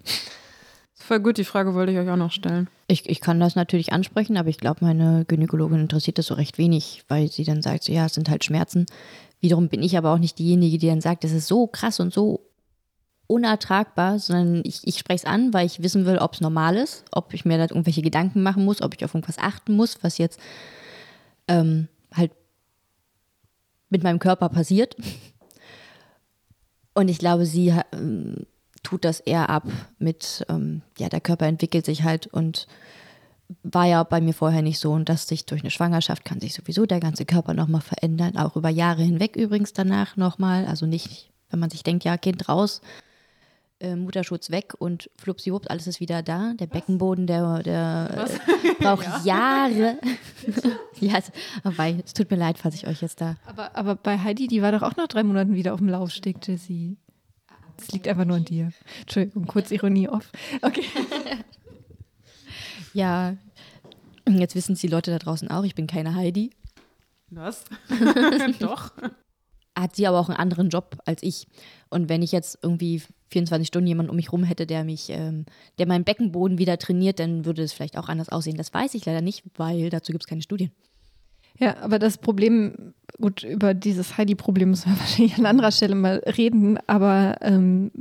Speaker 4: Voll gut, die Frage wollte ich euch auch noch stellen.
Speaker 5: Ich, ich kann das natürlich ansprechen, aber ich glaube, meine Gynäkologin interessiert das so recht wenig, weil sie dann sagt, so, ja, es sind halt Schmerzen. Wiederum bin ich aber auch nicht diejenige, die dann sagt, das ist so krass und so unertragbar, sondern ich, ich spreche es an, weil ich wissen will, ob es normal ist, ob ich mir da irgendwelche Gedanken machen muss, ob ich auf irgendwas achten muss, was jetzt ähm, halt mit meinem Körper passiert. Und ich glaube, sie ähm, tut das eher ab mit, ähm, ja, der Körper entwickelt sich halt und war ja bei mir vorher nicht so und dass sich durch eine Schwangerschaft kann sich sowieso der ganze Körper nochmal verändern, auch über Jahre hinweg übrigens danach nochmal, also nicht, wenn man sich denkt, ja, Kind raus, äh, Mutterschutz weg und flupsiwups, alles ist wieder da. Der Beckenboden, der, der äh, braucht ja. Jahre. ja, es, aber es tut mir leid, falls ich euch jetzt da.
Speaker 2: Aber, aber bei Heidi, die war doch auch nach drei Monaten wieder auf dem Laufsteg, Jessie. Es liegt einfach nur an dir. Entschuldigung, kurz Ironie off. Okay.
Speaker 5: ja, jetzt wissen es die Leute da draußen auch, ich bin keine Heidi.
Speaker 4: Was? Doch.
Speaker 5: Hat sie aber auch einen anderen Job als ich. Und wenn ich jetzt irgendwie 24 Stunden jemanden um mich rum hätte, der mich, ähm, der meinen Beckenboden wieder trainiert, dann würde es vielleicht auch anders aussehen. Das weiß ich leider nicht, weil dazu gibt es keine Studien.
Speaker 2: Ja, aber das Problem, gut, über dieses Heidi-Problem müssen wir wahrscheinlich an anderer Stelle mal reden, aber ähm,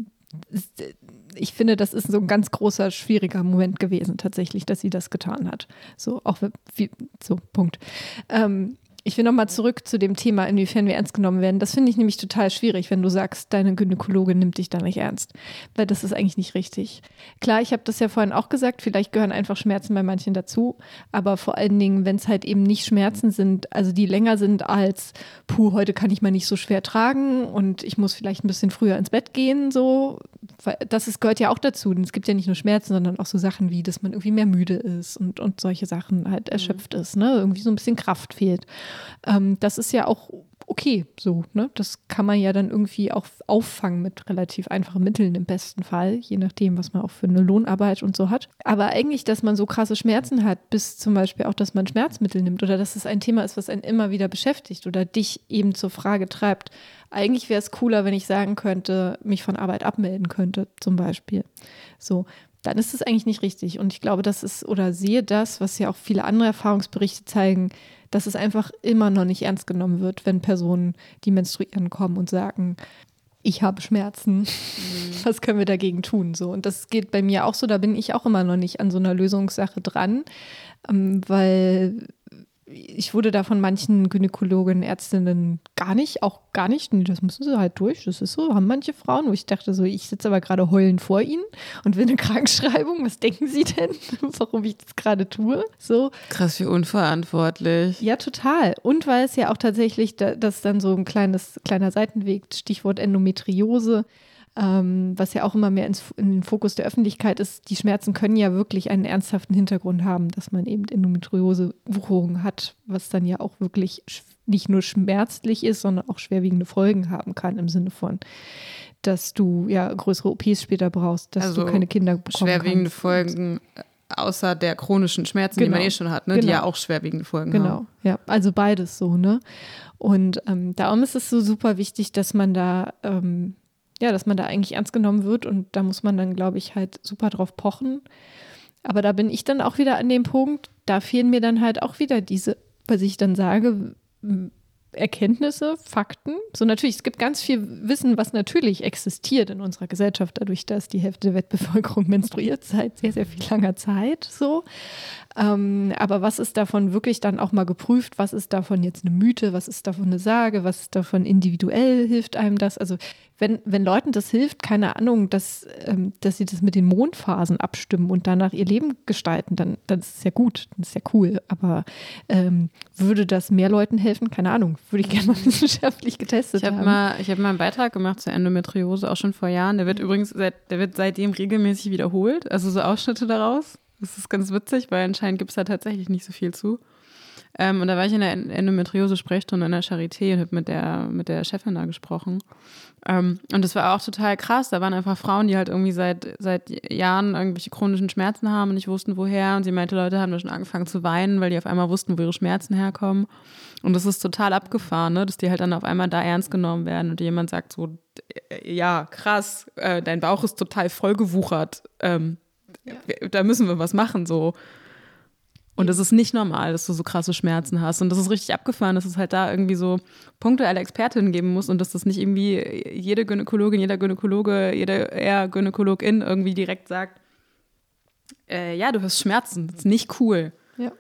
Speaker 2: ich finde, das ist so ein ganz großer, schwieriger Moment gewesen, tatsächlich, dass sie das getan hat. So, auch wie, so, Punkt. Ähm, ich will nochmal zurück zu dem Thema, inwiefern wir ernst genommen werden. Das finde ich nämlich total schwierig, wenn du sagst, deine Gynäkologin nimmt dich da nicht ernst. Weil das ist eigentlich nicht richtig. Klar, ich habe das ja vorhin auch gesagt, vielleicht gehören einfach Schmerzen bei manchen dazu. Aber vor allen Dingen, wenn es halt eben nicht Schmerzen sind, also die länger sind als, puh, heute kann ich mal nicht so schwer tragen und ich muss vielleicht ein bisschen früher ins Bett gehen, so. Das ist, gehört ja auch dazu. Und es gibt ja nicht nur Schmerzen, sondern auch so Sachen wie, dass man irgendwie mehr müde ist und, und solche Sachen halt erschöpft mhm. ist, ne? Irgendwie so ein bisschen Kraft fehlt. Ähm, das ist ja auch okay so. Ne? Das kann man ja dann irgendwie auch auffangen mit relativ einfachen Mitteln im besten Fall, je nachdem, was man auch für eine Lohnarbeit und so hat. Aber eigentlich, dass man so krasse Schmerzen hat, bis zum Beispiel auch, dass man Schmerzmittel nimmt oder dass es ein Thema ist, was einen immer wieder beschäftigt oder dich eben zur Frage treibt. Eigentlich wäre es cooler, wenn ich sagen könnte, mich von Arbeit abmelden könnte, zum Beispiel. So, dann ist es eigentlich nicht richtig. Und ich glaube, das ist oder sehe das, was ja auch viele andere Erfahrungsberichte zeigen, dass es einfach immer noch nicht ernst genommen wird, wenn Personen, die menstruieren, kommen und sagen, ich habe Schmerzen, mhm. was können wir dagegen tun? So. Und das geht bei mir auch so, da bin ich auch immer noch nicht an so einer Lösungssache dran, ähm, weil ich wurde da von manchen Gynäkologen, Ärztinnen gar nicht, auch gar nicht, nee, das müssen sie halt durch, das ist so, haben manche Frauen, wo ich dachte so, ich sitze aber gerade heulend vor ihnen und will eine Krankschreibung, was denken sie denn, warum ich das gerade tue? So.
Speaker 4: Krass, wie unverantwortlich.
Speaker 2: Ja, total. Und weil es ja auch tatsächlich, das dann so ein kleines, kleiner Seitenweg, Stichwort Endometriose, ähm, was ja auch immer mehr ins, in den Fokus der Öffentlichkeit ist, die Schmerzen können ja wirklich einen ernsthaften Hintergrund haben, dass man eben Endometriose-Wucherung hat, was dann ja auch wirklich nicht nur schmerzlich ist, sondern auch schwerwiegende Folgen haben kann im Sinne von, dass du ja größere OPs später brauchst, dass also du keine Kinder bekommst.
Speaker 4: Schwerwiegende kannst. Folgen äh, außer der chronischen Schmerzen, genau. die man genau. eh schon hat, ne?
Speaker 2: Genau.
Speaker 4: die ja auch schwerwiegende Folgen
Speaker 2: genau.
Speaker 4: haben.
Speaker 2: Genau, ja, also beides so, ne? Und ähm, darum ist es so super wichtig, dass man da ähm, ja, dass man da eigentlich ernst genommen wird und da muss man dann, glaube ich, halt super drauf pochen. Aber da bin ich dann auch wieder an dem Punkt, da fehlen mir dann halt auch wieder diese, was ich dann sage, Erkenntnisse, Fakten. So natürlich, es gibt ganz viel Wissen, was natürlich existiert in unserer Gesellschaft, dadurch, dass die Hälfte der Weltbevölkerung menstruiert seit sehr, sehr viel langer Zeit. So. Ähm, aber was ist davon wirklich dann auch mal geprüft? Was ist davon jetzt eine Mythe? Was ist davon eine Sage? Was ist davon individuell? Hilft einem das? Also wenn, wenn Leuten das hilft, keine Ahnung, dass, ähm, dass sie das mit den Mondphasen abstimmen und danach ihr Leben gestalten, dann, dann ist es ja gut, dann ist ja cool. Aber ähm, würde das mehr Leuten helfen? Keine Ahnung. Würde ich gerne mal wissenschaftlich getestet
Speaker 4: ich hab
Speaker 2: haben.
Speaker 4: Mal, ich habe mal einen Beitrag gemacht zur Endometriose, auch schon vor Jahren. Der wird übrigens seit, der wird seitdem regelmäßig wiederholt, also so Ausschnitte daraus. Das ist ganz witzig, weil anscheinend gibt es da tatsächlich nicht so viel zu. Ähm, und da war ich in der Endometriose-Sprechstunde in der Charité und habe mit der, mit der Chefin da gesprochen. Ähm, und das war auch total krass. Da waren einfach Frauen, die halt irgendwie seit, seit Jahren irgendwelche chronischen Schmerzen haben und nicht wussten, woher. Und sie meinte, Leute haben da schon angefangen zu weinen, weil die auf einmal wussten, wo ihre Schmerzen herkommen. Und das ist total abgefahren, ne? dass die halt dann auf einmal da ernst genommen werden und jemand sagt so, ja, krass, äh, dein Bauch ist total vollgewuchert. Ähm, ja. Da müssen wir was machen, so. Und es ist nicht normal, dass du so krasse Schmerzen hast. Und das ist richtig abgefahren, dass es halt da irgendwie so punktuelle Expertinnen geben muss und dass das nicht irgendwie jede Gynäkologin, jeder Gynäkologe, jeder eher Gynäkologin irgendwie direkt sagt, äh, ja, du hast Schmerzen, das ist nicht cool.
Speaker 2: Ja.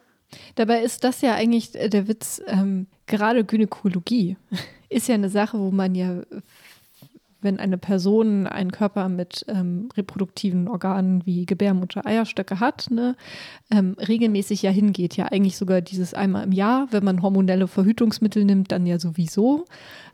Speaker 2: Dabei ist das ja eigentlich der Witz, ähm, gerade Gynäkologie ist ja eine Sache, wo man ja wenn eine Person einen Körper mit ähm, reproduktiven Organen wie Gebärmutter, Eierstöcke hat, ne, ähm, regelmäßig ja hingeht, ja eigentlich sogar dieses einmal im Jahr, wenn man hormonelle Verhütungsmittel nimmt, dann ja sowieso.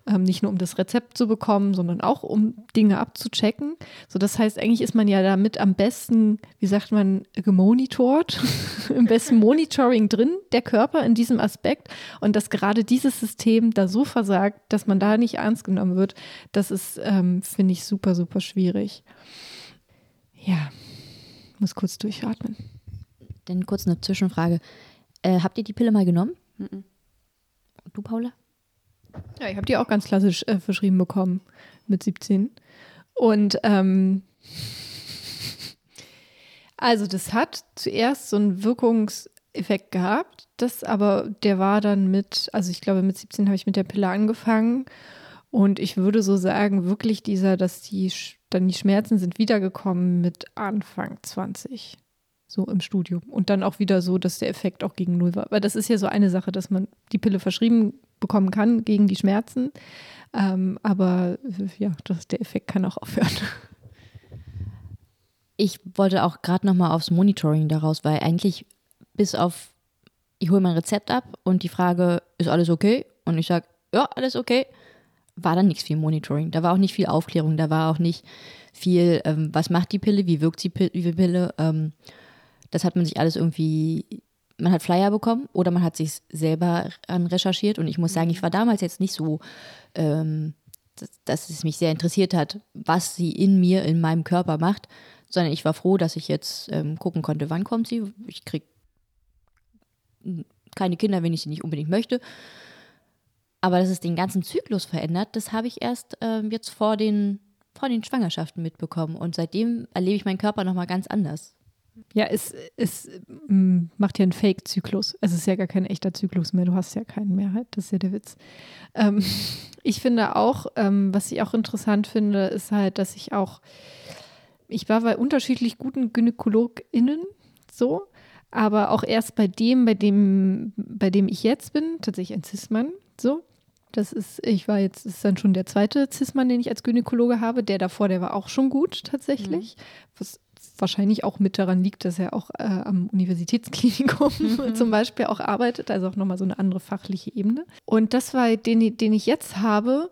Speaker 2: Ähm, nicht nur um das Rezept zu bekommen, sondern auch um Dinge abzuchecken. So, das heißt, eigentlich ist man ja damit am besten, wie sagt man, gemonitort, im besten Monitoring drin, der Körper in diesem Aspekt. Und dass gerade dieses System da so versagt, dass man da nicht ernst genommen wird, das ist, ähm, finde ich, super, super schwierig. Ja, muss kurz durchatmen.
Speaker 5: Dann kurz eine Zwischenfrage. Äh, habt ihr die Pille mal genommen? Mhm. Du, Paula?
Speaker 2: Ja, ich habe die auch ganz klassisch äh, verschrieben bekommen mit 17. Und ähm, also das hat zuerst so einen Wirkungseffekt gehabt, das aber, der war dann mit, also ich glaube mit 17 habe ich mit der Pille angefangen und ich würde so sagen, wirklich dieser, dass die dann die Schmerzen sind wiedergekommen mit Anfang 20 so im Studium. Und dann auch wieder so, dass der Effekt auch gegen Null war. Weil das ist ja so eine Sache, dass man die Pille verschrieben bekommen kann gegen die Schmerzen. Ähm, aber ja, das, der Effekt kann auch aufhören.
Speaker 5: Ich wollte auch gerade nochmal aufs Monitoring daraus, weil eigentlich bis auf, ich hole mein Rezept ab und die Frage, ist alles okay? Und ich sage, ja, alles okay, war dann nichts viel Monitoring. Da war auch nicht viel Aufklärung, da war auch nicht viel, ähm, was macht die Pille, wie wirkt die Pille. Ähm, das hat man sich alles irgendwie man hat Flyer bekommen oder man hat sich selber an recherchiert. Und ich muss sagen, ich war damals jetzt nicht so, ähm, dass, dass, es mich sehr interessiert hat, was sie in mir, in meinem Körper macht, sondern ich war froh, dass ich jetzt ähm, gucken konnte, wann kommt sie. Ich kriege keine Kinder, wenn ich sie nicht unbedingt möchte. Aber dass es den ganzen Zyklus verändert, das habe ich erst ähm, jetzt vor den, vor den Schwangerschaften mitbekommen. Und seitdem erlebe ich meinen Körper nochmal ganz anders.
Speaker 2: Ja, es, es mm, macht ja einen Fake-Zyklus. Es ist ja gar kein echter Zyklus mehr. Du hast ja keinen mehr halt. Das ist ja der Witz. Ähm, ich finde auch, ähm, was ich auch interessant finde, ist halt, dass ich auch, ich war bei unterschiedlich guten GynäkologInnen so, aber auch erst bei dem, bei dem, bei dem ich jetzt bin, tatsächlich ein Cis-Mann, so. Das ist, ich war jetzt, das ist dann schon der zweite Cis-Mann, den ich als Gynäkologe habe. Der davor, der war auch schon gut, tatsächlich. Mhm. Was wahrscheinlich auch mit daran liegt, dass er auch äh, am Universitätsklinikum mhm. zum Beispiel auch arbeitet, also auch nochmal so eine andere fachliche Ebene. Und das war den, den ich jetzt habe,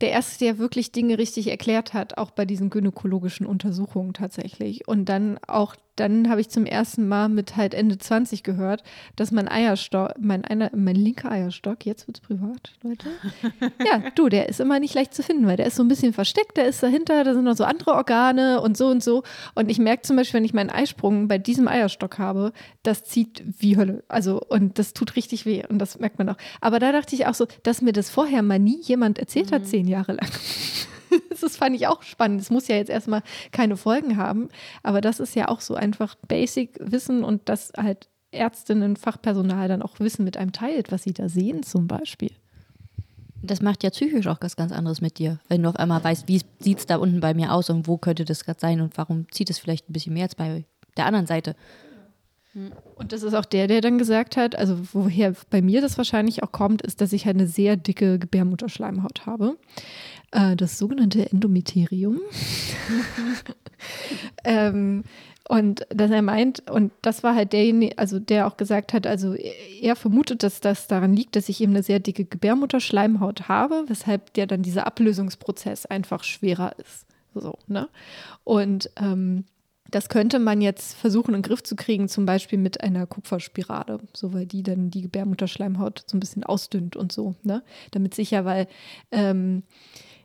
Speaker 2: der erste, der wirklich Dinge richtig erklärt hat, auch bei diesen gynäkologischen Untersuchungen tatsächlich. Und dann auch dann habe ich zum ersten Mal mit halt Ende 20 gehört, dass mein Eierstock, mein, einer, mein linker Eierstock, jetzt wird es privat, Leute. Ja, du, der ist immer nicht leicht zu finden, weil der ist so ein bisschen versteckt, der ist dahinter, da sind noch so andere Organe und so und so. Und ich merke zum Beispiel, wenn ich meinen Eisprung bei diesem Eierstock habe, das zieht wie Hölle. Also, und das tut richtig weh und das merkt man auch. Aber da dachte ich auch so, dass mir das vorher mal nie jemand erzählt mhm. hat, zehn Jahre lang. das fand ich auch spannend. Es muss ja jetzt erstmal keine Folgen haben, aber das ist ja auch so einfach Basic-Wissen und das halt Ärztinnen, Fachpersonal dann auch Wissen mit einem teilt, was sie da sehen zum Beispiel.
Speaker 5: Das macht ja psychisch auch was ganz anderes mit dir, wenn du auf einmal weißt, wie sieht es da unten bei mir aus und wo könnte das gerade sein und warum zieht es vielleicht ein bisschen mehr als bei der anderen Seite.
Speaker 2: Und das ist auch der, der dann gesagt hat, also woher bei mir das wahrscheinlich auch kommt, ist, dass ich halt eine sehr dicke Gebärmutterschleimhaut habe. Äh, das sogenannte Endometerium. ähm, und dass er meint, und das war halt derjenige, also der auch gesagt hat, also er vermutet, dass das daran liegt, dass ich eben eine sehr dicke Gebärmutterschleimhaut habe, weshalb der dann dieser Ablösungsprozess einfach schwerer ist. So, ne? Und ähm, das könnte man jetzt versuchen, in den Griff zu kriegen, zum Beispiel mit einer Kupferspirale, so weil die dann die Gebärmutterschleimhaut so ein bisschen ausdünnt und so, ne? Damit sicher, weil ähm,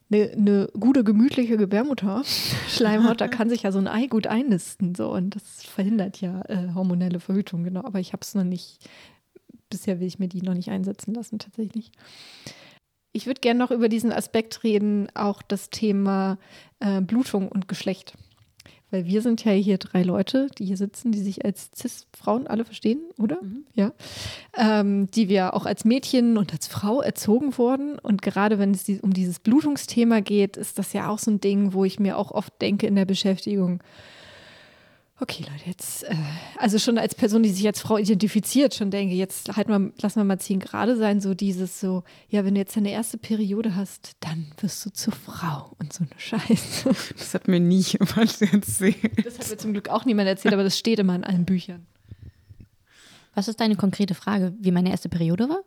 Speaker 2: eine, eine gute, gemütliche Gebärmutterschleimhaut, da kann sich ja so ein Ei gut einnisten, so und das verhindert ja äh, hormonelle Verhütung, genau. Aber ich habe es noch nicht, bisher will ich mir die noch nicht einsetzen lassen, tatsächlich. Ich würde gerne noch über diesen Aspekt reden, auch das Thema äh, Blutung und Geschlecht. Weil wir sind ja hier drei Leute, die hier sitzen, die sich als Cis-Frauen alle verstehen, oder? Mhm. Ja. Ähm, die wir auch als Mädchen und als Frau erzogen wurden. Und gerade wenn es um dieses Blutungsthema geht, ist das ja auch so ein Ding, wo ich mir auch oft denke in der Beschäftigung, Okay, Leute, jetzt, äh, also schon als Person, die sich als Frau identifiziert, schon denke, jetzt halt mal, lass mal mal ziehen gerade sein, so dieses so, ja, wenn du jetzt deine erste Periode hast, dann wirst du zur Frau und so eine Scheiße.
Speaker 4: Das hat mir nie jemand erzählt.
Speaker 2: Das hat mir zum Glück auch niemand erzählt, aber das steht immer in allen Büchern.
Speaker 5: Was ist deine konkrete Frage, wie meine erste Periode war?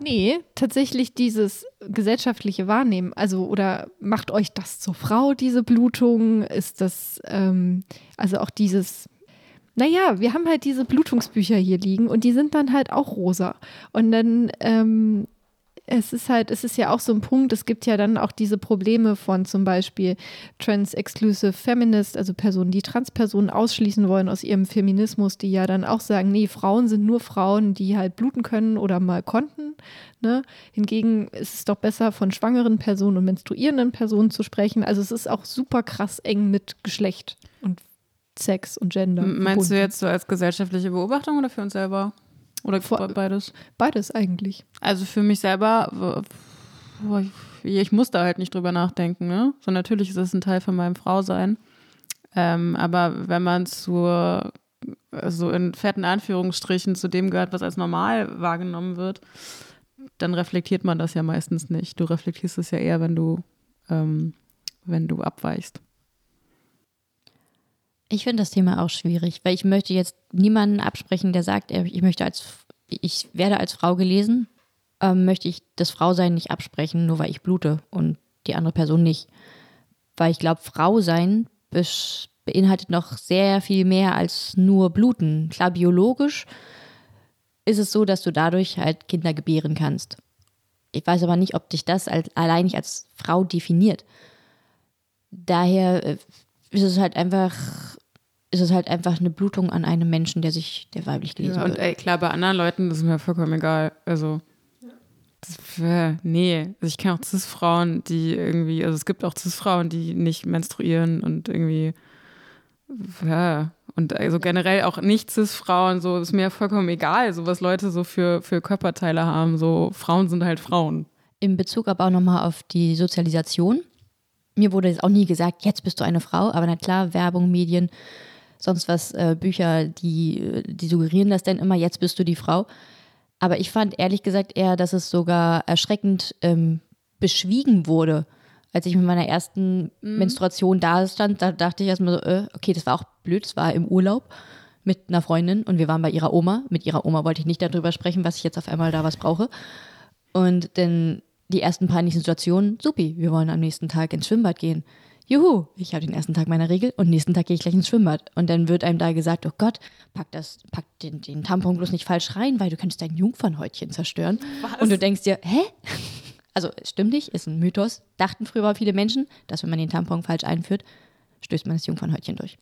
Speaker 2: Nee, tatsächlich dieses gesellschaftliche Wahrnehmen. Also, oder macht euch das zur Frau, diese Blutung? Ist das, ähm, also auch dieses, naja, wir haben halt diese Blutungsbücher hier liegen und die sind dann halt auch rosa. Und dann ähm, es ist halt, es ist ja auch so ein Punkt, es gibt ja dann auch diese Probleme von zum Beispiel Trans-Exclusive Feminist, also Personen, die Transpersonen ausschließen wollen aus ihrem Feminismus, die ja dann auch sagen, nee, Frauen sind nur Frauen, die halt bluten können oder mal konnten. Ne? Hingegen ist es doch besser, von schwangeren Personen und menstruierenden Personen zu sprechen. Also es ist auch super krass eng mit Geschlecht und Sex und Gender.
Speaker 4: Meinst verbunden. du jetzt so als gesellschaftliche Beobachtung oder für uns selber? Oder Vor, beides?
Speaker 2: Beides eigentlich.
Speaker 4: Also für mich selber, ich muss da halt nicht drüber nachdenken. Ne? So natürlich ist es ein Teil von meinem Frausein. Ähm, aber wenn man zur, so in fetten Anführungsstrichen zu dem gehört, was als normal wahrgenommen wird, dann reflektiert man das ja meistens nicht. Du reflektierst es ja eher, wenn du, ähm, wenn du abweichst.
Speaker 5: Ich finde das Thema auch schwierig, weil ich möchte jetzt niemanden absprechen, der sagt, ich möchte als, ich werde als Frau gelesen, ähm, möchte ich das Frausein nicht absprechen, nur weil ich blute und die andere Person nicht. Weil ich glaube, Frausein beinhaltet noch sehr viel mehr als nur bluten. Klar, biologisch ist es so, dass du dadurch halt Kinder gebären kannst. Ich weiß aber nicht, ob dich das als, alleinig als Frau definiert. Daher äh, ist es halt einfach ist es halt einfach eine Blutung an einem Menschen, der sich, der weiblich gelesen ja,
Speaker 4: und wird. ey, klar, bei anderen Leuten das ist mir vollkommen egal. Also, das, äh, nee, also ich kenne auch Cis-Frauen, die irgendwie, also es gibt auch Cis-Frauen, die nicht menstruieren und irgendwie, ja, und also generell auch nicht Cis-Frauen, so ist mir vollkommen egal, so was Leute so für, für Körperteile haben. So, Frauen sind halt Frauen.
Speaker 5: In Bezug aber auch nochmal auf die Sozialisation. Mir wurde jetzt auch nie gesagt, jetzt bist du eine Frau, aber na klar, Werbung, Medien sonst was äh, Bücher, die, die suggerieren das denn immer, jetzt bist du die Frau. Aber ich fand ehrlich gesagt eher, dass es sogar erschreckend ähm, beschwiegen wurde. Als ich mit meiner ersten mhm. Menstruation da stand, da dachte ich erstmal so, äh, okay, das war auch blöd, das war im Urlaub mit einer Freundin und wir waren bei ihrer Oma. Mit ihrer Oma wollte ich nicht darüber sprechen, was ich jetzt auf einmal da was brauche. Und dann die ersten peinlichen Situationen, supi, wir wollen am nächsten Tag ins Schwimmbad gehen. Juhu, ich habe den ersten Tag meiner Regel und nächsten Tag gehe ich gleich ins Schwimmbad. Und dann wird einem da gesagt, oh Gott, pack, das, pack den, den Tampon bloß nicht falsch rein, weil du könntest dein Jungfernhäutchen zerstören. Was? Und du denkst dir, hä? Also stimmt nicht, ist ein Mythos. Dachten früher viele Menschen, dass wenn man den Tampon falsch einführt, stößt man das Jungfernhäutchen durch.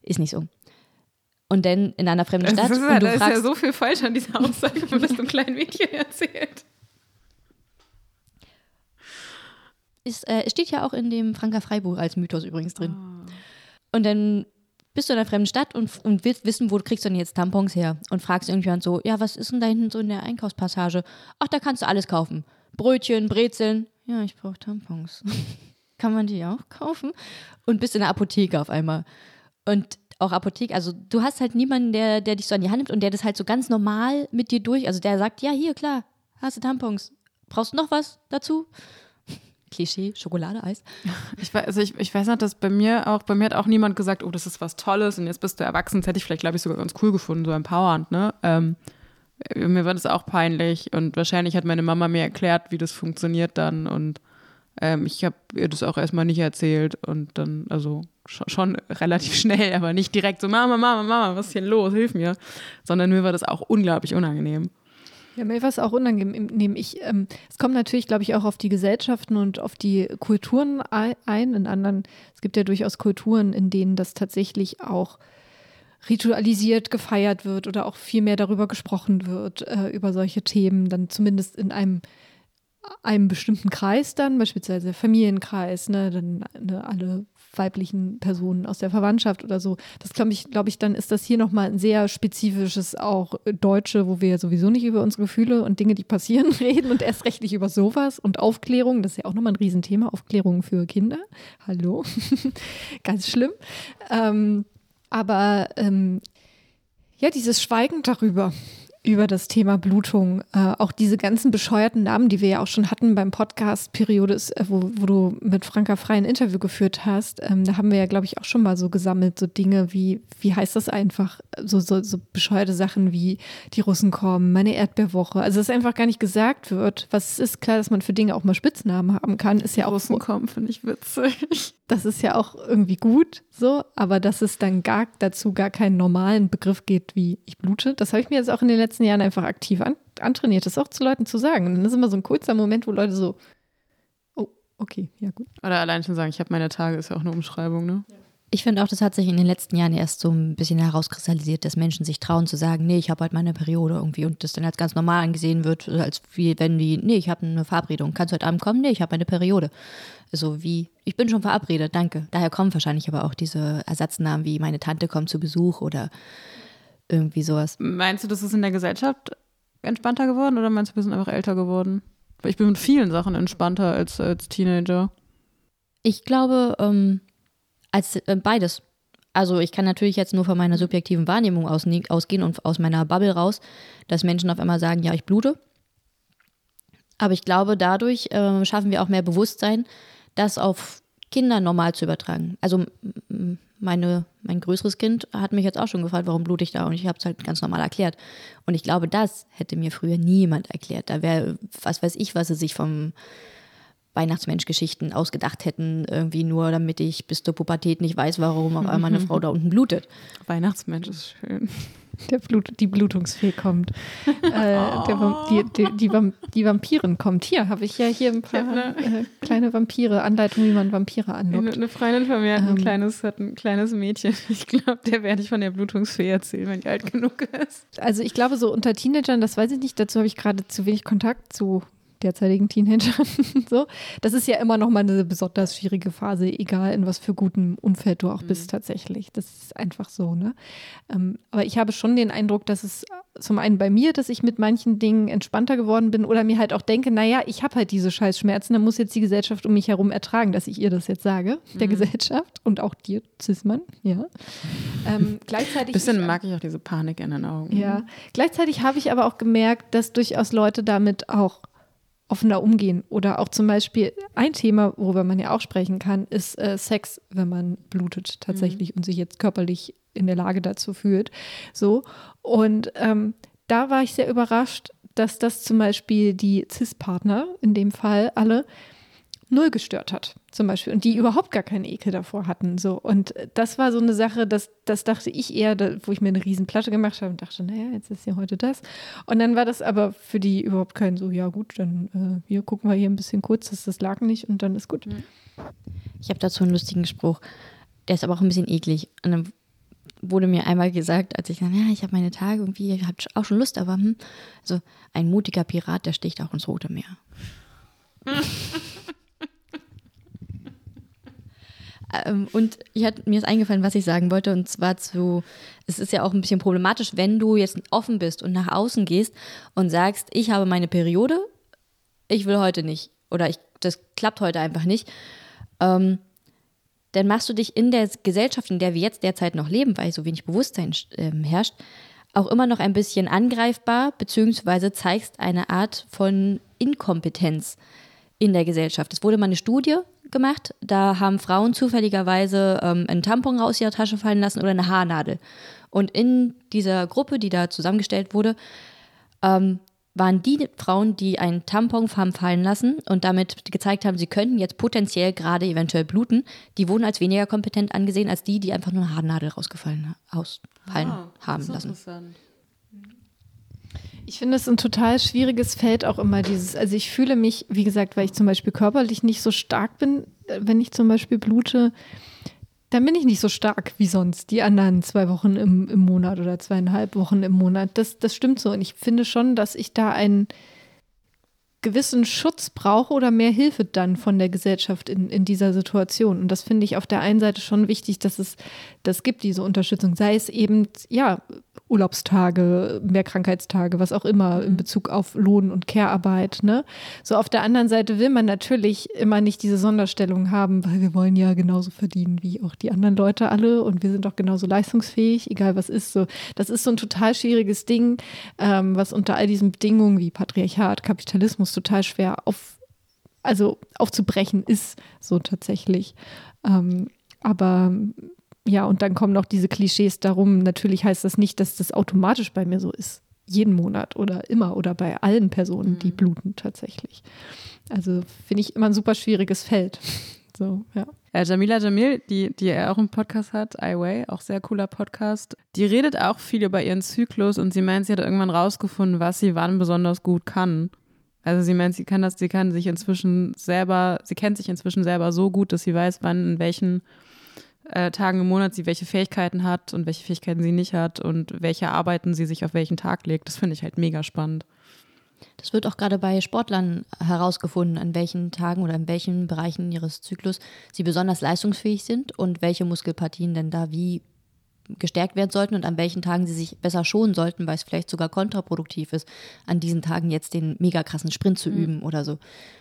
Speaker 5: Ist nicht so. Und dann in einer fremden Stadt.
Speaker 4: Das ist,
Speaker 5: ja, und
Speaker 4: du
Speaker 5: da
Speaker 4: fragst, ist ja so viel falsch an dieser Aussage, wenn das einem kleinen Mädchen erzählt.
Speaker 5: Ist, äh, steht ja auch in dem Franka Freibuch als Mythos übrigens drin. Oh. Und dann bist du in einer fremden Stadt und, und willst wissen, wo kriegst du denn jetzt Tampons her? Und fragst irgendjemand so, ja, was ist denn da hinten so in der Einkaufspassage? Ach, da kannst du alles kaufen. Brötchen, Brezeln. Ja, ich brauche Tampons. Kann man die auch kaufen? Und bist in der Apotheke auf einmal. Und auch Apotheke, also du hast halt niemanden, der, der dich so an die Hand nimmt und der das halt so ganz normal mit dir durch, also der sagt, ja, hier, klar, hast du Tampons. Brauchst du noch was dazu? Klischee, Schokolade, Eis.
Speaker 4: Ich weiß, also ich, ich weiß noch, dass bei mir auch, bei mir hat auch niemand gesagt, oh, das ist was Tolles und jetzt bist du erwachsen. Das hätte ich vielleicht, glaube ich, sogar ganz cool gefunden, so empowernd, ne? Ähm, mir war das auch peinlich und wahrscheinlich hat meine Mama mir erklärt, wie das funktioniert dann und ähm, ich habe ihr das auch erstmal nicht erzählt und dann, also schon, schon, relativ schnell, aber nicht direkt so, Mama, Mama, Mama, was ist hier los, hilf mir, sondern mir war das auch unglaublich unangenehm.
Speaker 2: Ja, mir war es auch unangenehm. Ich, ähm, es kommt natürlich, glaube ich, auch auf die Gesellschaften und auf die Kulturen ein. In anderen, es gibt ja durchaus Kulturen, in denen das tatsächlich auch ritualisiert gefeiert wird oder auch viel mehr darüber gesprochen wird, äh, über solche Themen, dann zumindest in einem, einem bestimmten Kreis dann, beispielsweise Familienkreis, ne, dann ne, alle weiblichen Personen aus der Verwandtschaft oder so. Das glaube ich, glaube ich, dann ist das hier nochmal ein sehr spezifisches auch Deutsche, wo wir ja sowieso nicht über unsere Gefühle und Dinge, die passieren, reden und erst recht nicht über sowas und Aufklärung. Das ist ja auch nochmal ein Riesenthema, Aufklärung für Kinder. Hallo. Ganz schlimm. Ähm, aber ähm, ja, dieses Schweigen darüber, über das Thema Blutung. Äh, auch diese ganzen bescheuerten Namen, die wir ja auch schon hatten beim Podcast Periode, äh, wo, wo du mit Franka Frei ein Interview geführt hast. Ähm, da haben wir ja, glaube ich, auch schon mal so gesammelt, so Dinge wie, wie heißt das einfach? So, so, so bescheuerte Sachen wie die Russen kommen, meine Erdbeerwoche. Also, dass einfach gar nicht gesagt wird. Was ist klar, dass man für Dinge auch mal Spitznamen haben kann, ist ja
Speaker 4: die
Speaker 2: auch.
Speaker 4: Russen kommen, finde ich witzig.
Speaker 2: Das ist ja auch irgendwie gut, so, aber dass es dann gar dazu gar keinen normalen Begriff geht wie ich blute, das habe ich mir jetzt auch in den letzten Jahren einfach aktiv an, antrainiert, das auch zu Leuten zu sagen. Und dann ist immer so ein kurzer Moment, wo Leute so, oh, okay, ja gut.
Speaker 4: Oder allein schon sagen, ich habe meine Tage, ist ja auch eine Umschreibung, ne? Ja.
Speaker 5: Ich finde auch, das hat sich in den letzten Jahren erst so ein bisschen herauskristallisiert, dass Menschen sich trauen zu sagen, nee, ich habe halt meine Periode irgendwie und das dann als ganz normal angesehen wird, als wie wenn die, nee, ich habe eine Verabredung, kannst du heute Abend kommen? Nee, ich habe meine Periode. So wie, ich bin schon verabredet, danke. Daher kommen wahrscheinlich aber auch diese Ersatznamen wie meine Tante kommt zu Besuch oder irgendwie sowas.
Speaker 4: Meinst du, das ist in der Gesellschaft entspannter geworden oder meinst du, wir sind einfach älter geworden? Weil ich bin mit vielen Sachen entspannter als, als Teenager.
Speaker 5: Ich glaube, ähm, als äh, beides. Also ich kann natürlich jetzt nur von meiner subjektiven Wahrnehmung aus, ausgehen und aus meiner Bubble raus, dass Menschen auf einmal sagen, ja, ich blute. Aber ich glaube, dadurch äh, schaffen wir auch mehr Bewusstsein, das auf Kinder normal zu übertragen. Also meine, mein größeres Kind hat mich jetzt auch schon gefragt, warum blute ich da? Und ich habe es halt ganz normal erklärt. Und ich glaube, das hätte mir früher niemand erklärt. Da wäre, was weiß ich, was sie sich vom Weihnachtsmensch-Geschichten ausgedacht hätten, irgendwie nur damit ich bis zur Pubertät nicht weiß, warum auf einmal eine Frau da unten blutet.
Speaker 4: Weihnachtsmensch ist schön.
Speaker 2: Der Blut, die Blutungsfee kommt. äh, der, die, die, die, Vamp die, Vampirin kommt. Hier habe ich ja hier ein paar eine, äh, kleine Vampire, Anleitung, wie man Vampire anlockt.
Speaker 4: Eine, eine Freundin von mir hat, ein, ähm, kleines, hat ein kleines Mädchen. Ich glaube, der werde ich von der Blutungsfee erzählen, wenn die alt genug ist.
Speaker 2: Also ich glaube, so unter Teenagern, das weiß ich nicht, dazu habe ich gerade zu wenig Kontakt zu derzeitigen Teenagern. so. Das ist ja immer noch mal eine besonders schwierige Phase, egal in was für gutem Umfeld du auch mhm. bist tatsächlich. Das ist einfach so. Ne? Ähm, aber ich habe schon den Eindruck, dass es zum einen bei mir, dass ich mit manchen Dingen entspannter geworden bin oder mir halt auch denke, naja, ich habe halt diese Scheißschmerzen, dann muss jetzt die Gesellschaft um mich herum ertragen, dass ich ihr das jetzt sage, der mhm. Gesellschaft und auch dir, Zismann, ja. Ähm, gleichzeitig
Speaker 4: Bisschen
Speaker 2: ich,
Speaker 4: mag ich auch diese Panik in den Augen.
Speaker 2: Ja, gleichzeitig habe ich aber auch gemerkt, dass durchaus Leute damit auch offener umgehen. Oder auch zum Beispiel ein Thema, worüber man ja auch sprechen kann, ist äh, Sex, wenn man blutet tatsächlich mhm. und sich jetzt körperlich in der Lage dazu fühlt. So. Und ähm, da war ich sehr überrascht, dass das zum Beispiel die CIS-Partner, in dem Fall alle, null gestört hat, zum Beispiel. Und die überhaupt gar keinen Ekel davor hatten. So. Und das war so eine Sache, das, das dachte ich eher, da, wo ich mir eine Riesenplatte gemacht habe und dachte, naja, jetzt ist ja heute das. Und dann war das aber für die überhaupt kein so, ja gut, dann äh, hier gucken wir hier ein bisschen kurz, dass das lag nicht und dann ist gut.
Speaker 5: Ich habe dazu einen lustigen Spruch. Der ist aber auch ein bisschen eklig. Und dann wurde mir einmal gesagt, als ich dann, ja, ich habe meine Tage irgendwie, ich habe auch schon Lust, aber hm, also ein mutiger Pirat, der sticht auch ins Rote Meer. ähm, und ich hat, mir ist eingefallen, was ich sagen wollte, und zwar zu, es ist ja auch ein bisschen problematisch, wenn du jetzt offen bist und nach außen gehst und sagst, ich habe meine Periode, ich will heute nicht oder ich, das klappt heute einfach nicht. Ähm, dann machst du dich in der Gesellschaft, in der wir jetzt derzeit noch leben, weil so wenig Bewusstsein äh, herrscht, auch immer noch ein bisschen angreifbar, beziehungsweise zeigst eine Art von Inkompetenz in der Gesellschaft. Es wurde mal eine Studie gemacht, da haben Frauen zufälligerweise ähm, einen Tampon aus ihrer Tasche fallen lassen oder eine Haarnadel. Und in dieser Gruppe, die da zusammengestellt wurde, ähm, waren die Frauen, die einen Tampon haben fallen lassen und damit gezeigt haben, sie könnten jetzt potenziell gerade eventuell bluten, die wurden als weniger kompetent angesehen als die, die einfach nur eine Haarnadel rausgefallen ausfallen ah, haben lassen.
Speaker 2: Ich finde es ein total schwieriges Feld auch immer dieses. Also ich fühle mich, wie gesagt, weil ich zum Beispiel körperlich nicht so stark bin, äh, wenn ich zum Beispiel blute, dann bin ich nicht so stark wie sonst, die anderen zwei Wochen im, im Monat oder zweieinhalb Wochen im Monat. Das, das stimmt so. Und ich finde schon, dass ich da einen gewissen Schutz brauche oder mehr Hilfe dann von der Gesellschaft in, in dieser Situation. Und das finde ich auf der einen Seite schon wichtig, dass es das gibt, diese Unterstützung. Sei es eben, ja, Urlaubstage, mehr Krankheitstage, was auch immer in mhm. Bezug auf Lohn- und Care-Arbeit. Ne? So auf der anderen Seite will man natürlich immer nicht diese Sonderstellung haben, weil wir wollen ja genauso verdienen wie auch die anderen Leute alle und wir sind doch genauso leistungsfähig, egal was ist. So, das ist so ein total schwieriges Ding, ähm, was unter all diesen Bedingungen wie Patriarchat, Kapitalismus total schwer auf, also aufzubrechen ist, so tatsächlich. Ähm, aber ja, und dann kommen noch diese Klischees darum. Natürlich heißt das nicht, dass das automatisch bei mir so ist. Jeden Monat oder immer oder bei allen Personen, die mhm. bluten tatsächlich. Also finde ich immer ein super schwieriges Feld. So, ja.
Speaker 4: Äh, Jamila Jamil, die, die auch einen Podcast hat, iWay, auch sehr cooler Podcast, die redet auch viel über ihren Zyklus und sie meint, sie hat irgendwann rausgefunden, was sie wann besonders gut kann. Also sie meint, sie kann das, sie kann sich inzwischen selber, sie kennt sich inzwischen selber so gut, dass sie weiß, wann in welchen äh, Tagen im Monat sie welche Fähigkeiten hat und welche Fähigkeiten sie nicht hat und welche Arbeiten sie sich auf welchen Tag legt. Das finde ich halt mega spannend.
Speaker 5: Das wird auch gerade bei Sportlern herausgefunden, an welchen Tagen oder in welchen Bereichen ihres Zyklus sie besonders leistungsfähig sind und welche Muskelpartien denn da wie gestärkt werden sollten und an welchen Tagen sie sich besser schonen sollten, weil es vielleicht sogar kontraproduktiv ist, an diesen Tagen jetzt den mega krassen Sprint zu mhm. üben oder so.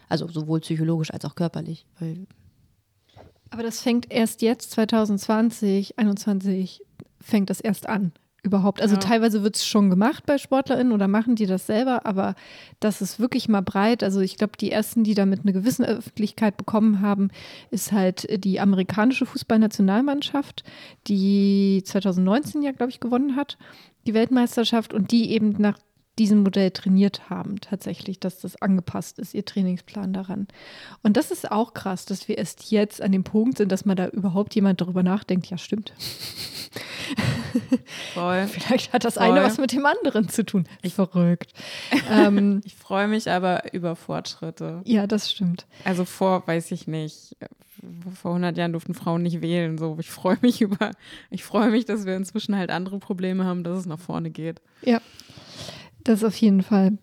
Speaker 5: Also sowohl psychologisch als auch körperlich. Weil
Speaker 2: aber das fängt erst jetzt, 2020, 2021, fängt das erst an. Überhaupt. Also ja. teilweise wird es schon gemacht bei SportlerInnen oder machen die das selber, aber das ist wirklich mal breit. Also ich glaube, die ersten, die damit eine gewisse Öffentlichkeit bekommen haben, ist halt die amerikanische Fußballnationalmannschaft, die 2019 ja, glaube ich, gewonnen hat, die Weltmeisterschaft und die eben nach diesem Modell trainiert haben, tatsächlich, dass das angepasst ist, ihr Trainingsplan daran. Und das ist auch krass, dass wir erst jetzt an dem Punkt sind, dass man da überhaupt jemand darüber nachdenkt, ja, stimmt. Voll. Vielleicht hat das Voll. eine was mit dem anderen zu tun. Ich verrückt.
Speaker 4: ähm, ich freue mich aber über Fortschritte.
Speaker 2: Ja, das stimmt.
Speaker 4: Also vor, weiß ich nicht, vor 100 Jahren durften Frauen nicht wählen. So, ich freue mich über, ich freue mich, dass wir inzwischen halt andere Probleme haben, dass es nach vorne geht.
Speaker 2: Ja, das auf jeden Fall.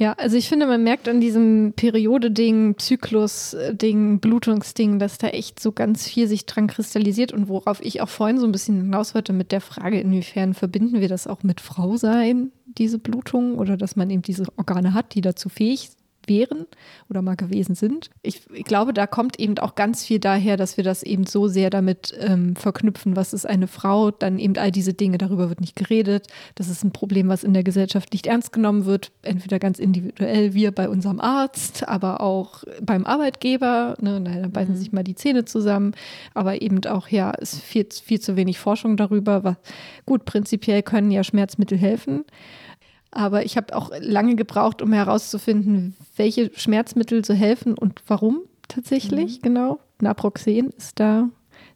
Speaker 2: Ja, also ich finde, man merkt an diesem Periode-Ding, Zyklus-Ding, Blutungsding, dass da echt so ganz viel sich dran kristallisiert und worauf ich auch vorhin so ein bisschen hinaus wollte mit der Frage, inwiefern verbinden wir das auch mit Frau sein, diese Blutung, oder dass man eben diese Organe hat, die dazu fähig wären oder mal gewesen sind. Ich, ich, glaube, da kommt eben auch ganz viel daher, dass wir das eben so sehr damit ähm, verknüpfen, was ist eine Frau, dann eben all diese Dinge, darüber wird nicht geredet. Das ist ein Problem, was in der Gesellschaft nicht ernst genommen wird, entweder ganz individuell, wir bei unserem Arzt, aber auch beim Arbeitgeber. Ne, da beißen mhm. sich mal die Zähne zusammen, aber eben auch, ja, es ist viel, viel zu wenig Forschung darüber. Was, gut, prinzipiell können ja Schmerzmittel helfen. Aber ich habe auch lange gebraucht, um herauszufinden, welche Schmerzmittel so helfen und warum tatsächlich, mhm. genau. Naproxen ist da.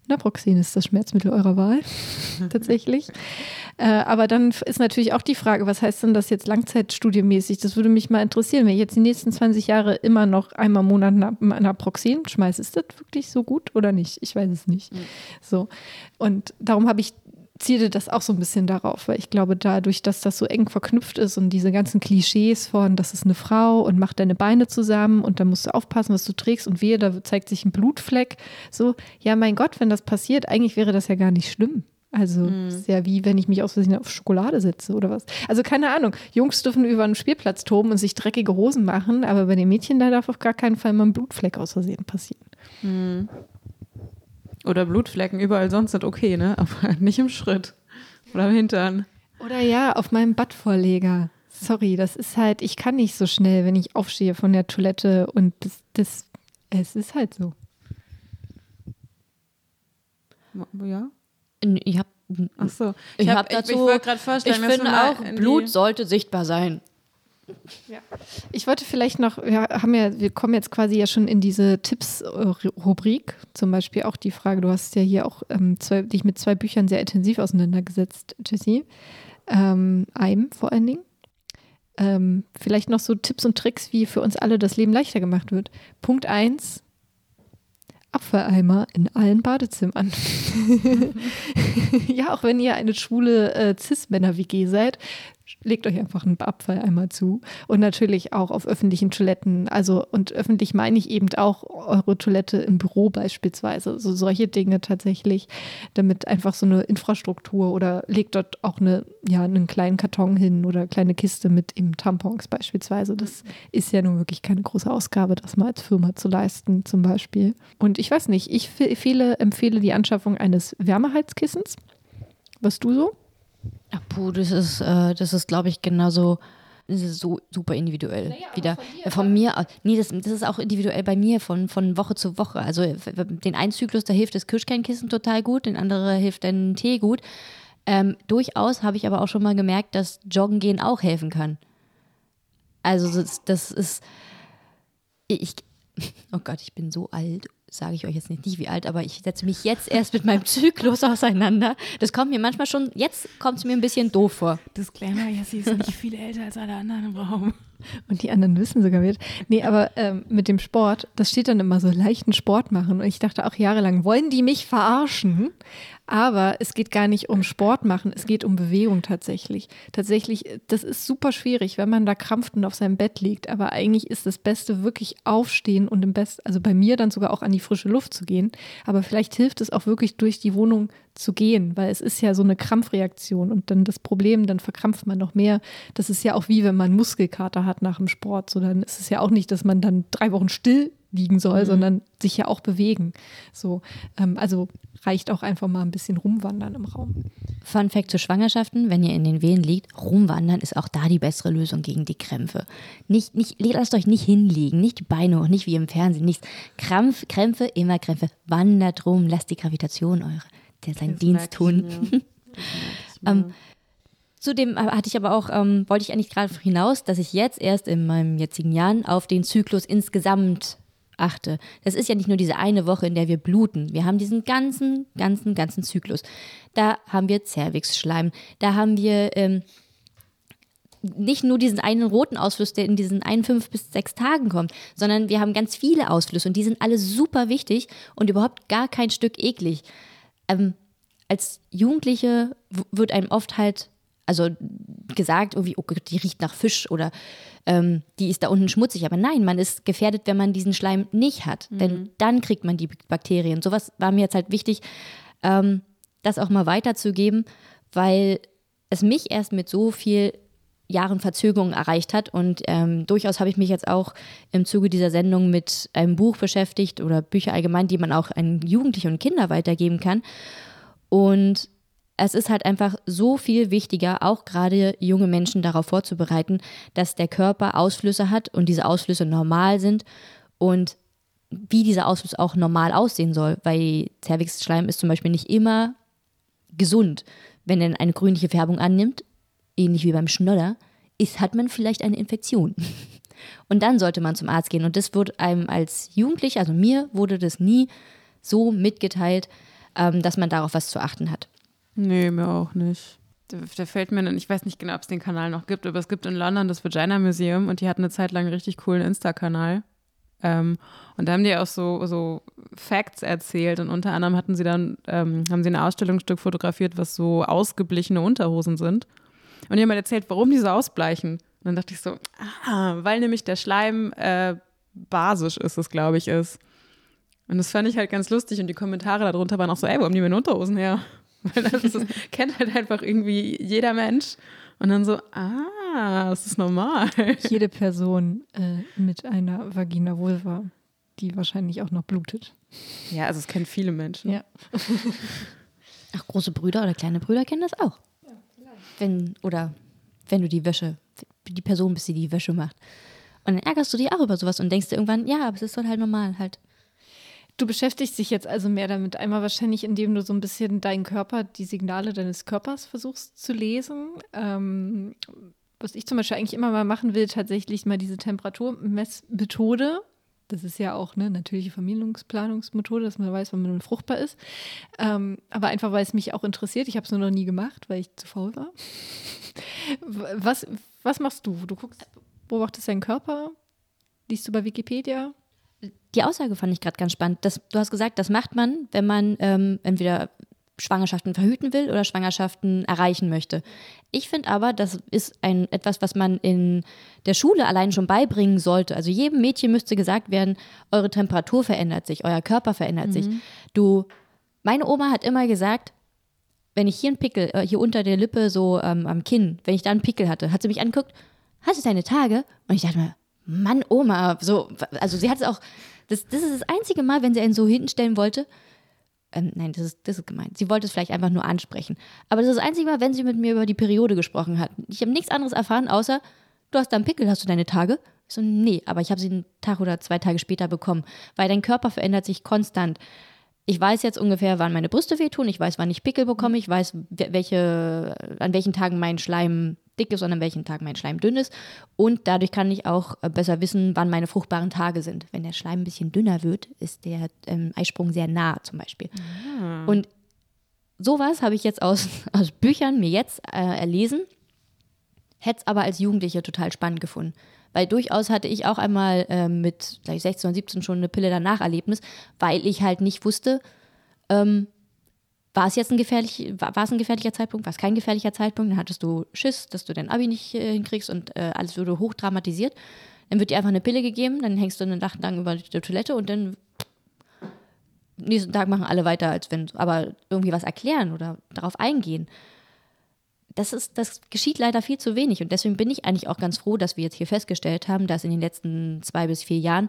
Speaker 2: Naproxen ist das Schmerzmittel eurer Wahl, tatsächlich. Äh, aber dann ist natürlich auch die Frage, was heißt denn das jetzt langzeitstudiemäßig? Das würde mich mal interessieren, wenn ich jetzt die nächsten 20 Jahre immer noch einmal im Monat Naproxen schmeiße, ist das wirklich so gut oder nicht? Ich weiß es nicht. Mhm. So. Und darum habe ich zielte das auch so ein bisschen darauf, weil ich glaube, dadurch, dass das so eng verknüpft ist und diese ganzen Klischees von, das ist eine Frau und mach deine Beine zusammen und dann musst du aufpassen, was du trägst und wehe, da zeigt sich ein Blutfleck. So, ja, mein Gott, wenn das passiert, eigentlich wäre das ja gar nicht schlimm. Also mhm. ist ja wie wenn ich mich aus Versehen auf Schokolade setze oder was. Also keine Ahnung. Jungs dürfen über einen Spielplatz toben und sich dreckige Hosen machen, aber bei den Mädchen da darf auf gar keinen Fall mal ein Blutfleck aus Versehen passieren.
Speaker 4: Mhm. Oder Blutflecken überall sonst sind okay, ne? Aber nicht im Schritt. Oder im Hintern.
Speaker 2: Oder ja, auf meinem Badvorleger. Sorry, das ist halt, ich kann nicht so schnell, wenn ich aufstehe von der Toilette und das, das es ist halt so.
Speaker 4: Ja?
Speaker 5: Ich habe
Speaker 4: Ach so.
Speaker 5: Ich, ich habe dazu. Ich, ich gerade vorstellen, ich finde auch, Blut sollte sichtbar sein.
Speaker 2: Ja. Ich wollte vielleicht noch, wir haben ja, wir kommen jetzt quasi ja schon in diese Tipps-Rubrik. Zum Beispiel auch die Frage, du hast ja hier auch ähm, zwei, dich mit zwei Büchern sehr intensiv auseinandergesetzt, Jessie. Ähm, einem vor allen Dingen. Ähm, vielleicht noch so Tipps und Tricks, wie für uns alle das Leben leichter gemacht wird. Punkt 1, Abfalleimer in allen Badezimmern. ja, auch wenn ihr eine schwule äh, Cis-Männer-WG seid, legt euch einfach einen Abfalleimer zu. Und natürlich auch auf öffentlichen Toiletten. Also, und öffentlich meine ich eben auch eure Toilette im Büro beispielsweise. So solche Dinge tatsächlich, damit einfach so eine Infrastruktur oder legt dort auch eine, ja, einen kleinen Karton hin oder eine kleine Kiste mit eben Tampons beispielsweise. Das ist ja nun wirklich keine große Ausgabe, das mal als Firma zu leisten, zum Beispiel. Und ich weiß nicht, ich viele empfehle die Anschaffung eines Wärmeheizkissens. Was du so?
Speaker 5: Ach, puh, das ist, äh, das ist, glaube ich, genauso so super individuell naja, wieder. Von, dir, von mir aus. Nee, das, das ist auch individuell bei mir von, von Woche zu Woche. Also den einen Zyklus, da hilft das Kirschkernkissen total gut, den anderen hilft ein Tee gut. Ähm, durchaus habe ich aber auch schon mal gemerkt, dass Joggen gehen auch helfen kann. Also das, das ist. Ich, oh Gott, ich bin so alt sage ich euch jetzt nicht, nicht wie alt, aber ich setze mich jetzt erst mit meinem Zyklus auseinander. Das kommt mir manchmal schon, jetzt kommt es mir ein bisschen doof vor.
Speaker 4: Disclaimer, Jessie ist nicht viel älter als alle anderen im Raum.
Speaker 2: Und die anderen wissen sogar wird. Nee, aber ähm, mit dem Sport, das steht dann immer so leichten Sport machen. Und ich dachte auch jahrelang, wollen die mich verarschen? Aber es geht gar nicht um Sport machen, es geht um Bewegung tatsächlich. Tatsächlich, das ist super schwierig, wenn man da krampft und auf seinem Bett liegt. Aber eigentlich ist das Beste wirklich aufstehen und im Besten, also bei mir dann sogar auch an die frische Luft zu gehen. Aber vielleicht hilft es auch wirklich durch die Wohnung zu gehen, weil es ist ja so eine Krampfreaktion und dann das Problem, dann verkrampft man noch mehr. Das ist ja auch wie wenn man Muskelkater hat nach dem Sport. So, dann ist es ja auch nicht, dass man dann drei Wochen still liegen soll, mhm. sondern sich ja auch bewegen. So, ähm, also reicht auch einfach mal ein bisschen rumwandern im Raum.
Speaker 5: Fun Fact zu Schwangerschaften, wenn ihr in den Wehen liegt, rumwandern ist auch da die bessere Lösung gegen die Krämpfe. Nicht, nicht, lasst euch nicht hinlegen, nicht die Beine hoch, nicht wie im Fernsehen, nichts. Krampf, Krämpfe, immer Krämpfe. Wandert rum, lasst die Gravitation eure, der seinen Dienst tun. ähm, Zudem hatte ich aber auch, ähm, wollte ich eigentlich gerade hinaus, dass ich jetzt erst in meinem jetzigen Jahren auf den Zyklus insgesamt achte. Das ist ja nicht nur diese eine Woche, in der wir bluten. Wir haben diesen ganzen, ganzen, ganzen Zyklus. Da haben wir Zervixschleim, da haben wir ähm, nicht nur diesen einen roten Ausfluss, der in diesen einen fünf bis sechs Tagen kommt, sondern wir haben ganz viele Ausflüsse und die sind alle super wichtig und überhaupt gar kein Stück eklig. Ähm, als Jugendliche wird einem oft halt also gesagt, irgendwie, oh Gott, die riecht nach Fisch oder ähm, die ist da unten schmutzig. Aber nein, man ist gefährdet, wenn man diesen Schleim nicht hat. Mhm. Denn dann kriegt man die Bakterien. Sowas war mir jetzt halt wichtig, ähm, das auch mal weiterzugeben, weil es mich erst mit so viel Jahren Verzögerung erreicht hat. Und ähm, durchaus habe ich mich jetzt auch im Zuge dieser Sendung mit einem Buch beschäftigt oder Bücher allgemein, die man auch an Jugendliche und Kinder weitergeben kann. Und es ist halt einfach so viel wichtiger, auch gerade junge Menschen darauf vorzubereiten, dass der Körper Ausflüsse hat und diese Ausflüsse normal sind und wie dieser Ausfluss auch normal aussehen soll, weil Zervixschleim ist zum Beispiel nicht immer gesund. Wenn er eine grünliche Färbung annimmt, ähnlich wie beim Schnodder, ist, hat man vielleicht eine Infektion. Und dann sollte man zum Arzt gehen. Und das wird einem als Jugendlicher, also mir wurde das nie so mitgeteilt, ähm, dass man darauf was zu achten hat.
Speaker 4: Nee, mir auch nicht. Da, da fällt mir, ich weiß nicht genau, ob es den Kanal noch gibt, aber es gibt in London das Vagina Museum und die hatten eine Zeit lang einen richtig coolen Insta-Kanal. Ähm, und da haben die auch so, so Facts erzählt und unter anderem hatten sie dann, ähm, haben sie ein Ausstellungsstück fotografiert, was so ausgeblichene Unterhosen sind. Und die haben mal erzählt, warum die so ausbleichen. Und dann dachte ich so, ah, weil nämlich der Schleim äh, basisch ist, es glaube ich ist. Und das fand ich halt ganz lustig und die Kommentare darunter waren auch so, ey, wo haben die meine Unterhosen her? Weil das, ist, das kennt halt einfach irgendwie jeder Mensch. Und dann so, ah, das ist normal.
Speaker 2: Jede Person äh, mit einer Vagina Vulva, die wahrscheinlich auch noch blutet.
Speaker 4: Ja, also es kennen viele Menschen.
Speaker 2: Ja.
Speaker 5: Ach, große Brüder oder kleine Brüder kennen das auch. Wenn, oder wenn du die Wäsche, die Person bist, die die Wäsche macht. Und dann ärgerst du dich auch über sowas und denkst dir irgendwann, ja, aber es ist halt normal halt.
Speaker 2: Du beschäftigst dich jetzt also mehr damit. Einmal wahrscheinlich, indem du so ein bisschen deinen Körper, die Signale deines Körpers versuchst zu lesen. Ähm, was ich zum Beispiel eigentlich immer mal machen will, tatsächlich mal diese Temperaturmessmethode. Das ist ja auch eine natürliche Familienplanungsmethode, dass man weiß, wann man fruchtbar ist. Ähm, aber einfach, weil es mich auch interessiert. Ich habe es nur noch nie gemacht, weil ich zu faul war. Was, was machst du? Du guckst, beobachtest deinen Körper? Liest du bei Wikipedia?
Speaker 5: Die Aussage fand ich gerade ganz spannend. Das, du hast gesagt, das macht man, wenn man ähm, entweder Schwangerschaften verhüten will oder Schwangerschaften erreichen möchte. Ich finde aber, das ist ein, etwas, was man in der Schule allein schon beibringen sollte. Also jedem Mädchen müsste gesagt werden, eure Temperatur verändert sich, euer Körper verändert mhm. sich. Du, meine Oma hat immer gesagt, wenn ich hier einen Pickel, äh, hier unter der Lippe, so ähm, am Kinn, wenn ich da einen Pickel hatte, hat sie mich angeguckt, hast du deine Tage? Und ich dachte mir, Mann, Oma, so, also sie hat es auch, das, das ist das einzige Mal, wenn sie einen so hinstellen wollte. Ähm, nein, das ist, das ist gemeint. Sie wollte es vielleicht einfach nur ansprechen. Aber das ist das einzige Mal, wenn sie mit mir über die Periode gesprochen hat. Ich habe nichts anderes erfahren, außer, du hast da einen Pickel, hast du deine Tage? Ich so, nee, aber ich habe sie einen Tag oder zwei Tage später bekommen, weil dein Körper verändert sich konstant. Ich weiß jetzt ungefähr, wann meine Brüste wehtun, ich weiß, wann ich Pickel bekomme, ich weiß, welche, an welchen Tagen mein Schleim dick ist und an welchen Tagen mein Schleim dünn ist. Und dadurch kann ich auch äh, besser wissen, wann meine fruchtbaren Tage sind. Wenn der Schleim ein bisschen dünner wird, ist der ähm, Eisprung sehr nah zum Beispiel. Ah. Und sowas habe ich jetzt aus, aus Büchern mir jetzt äh, erlesen, hätte es aber als Jugendliche total spannend gefunden. Weil durchaus hatte ich auch einmal äh, mit 16 oder 17 schon eine Pille danach Erlebnis, weil ich halt nicht wusste, ähm, war es jetzt ein, gefährlich, war, war es ein gefährlicher Zeitpunkt, war es kein gefährlicher Zeitpunkt, dann hattest du Schiss, dass du dein Abi nicht äh, hinkriegst und äh, alles wurde hochdramatisiert. Dann wird dir einfach eine Pille gegeben, dann hängst du einen Tag lang über die Toilette und dann nächsten Tag machen alle weiter, als wenn, aber irgendwie was erklären oder darauf eingehen. Das, ist, das geschieht leider viel zu wenig und deswegen bin ich eigentlich auch ganz froh, dass wir jetzt hier festgestellt haben, dass in den letzten zwei bis vier Jahren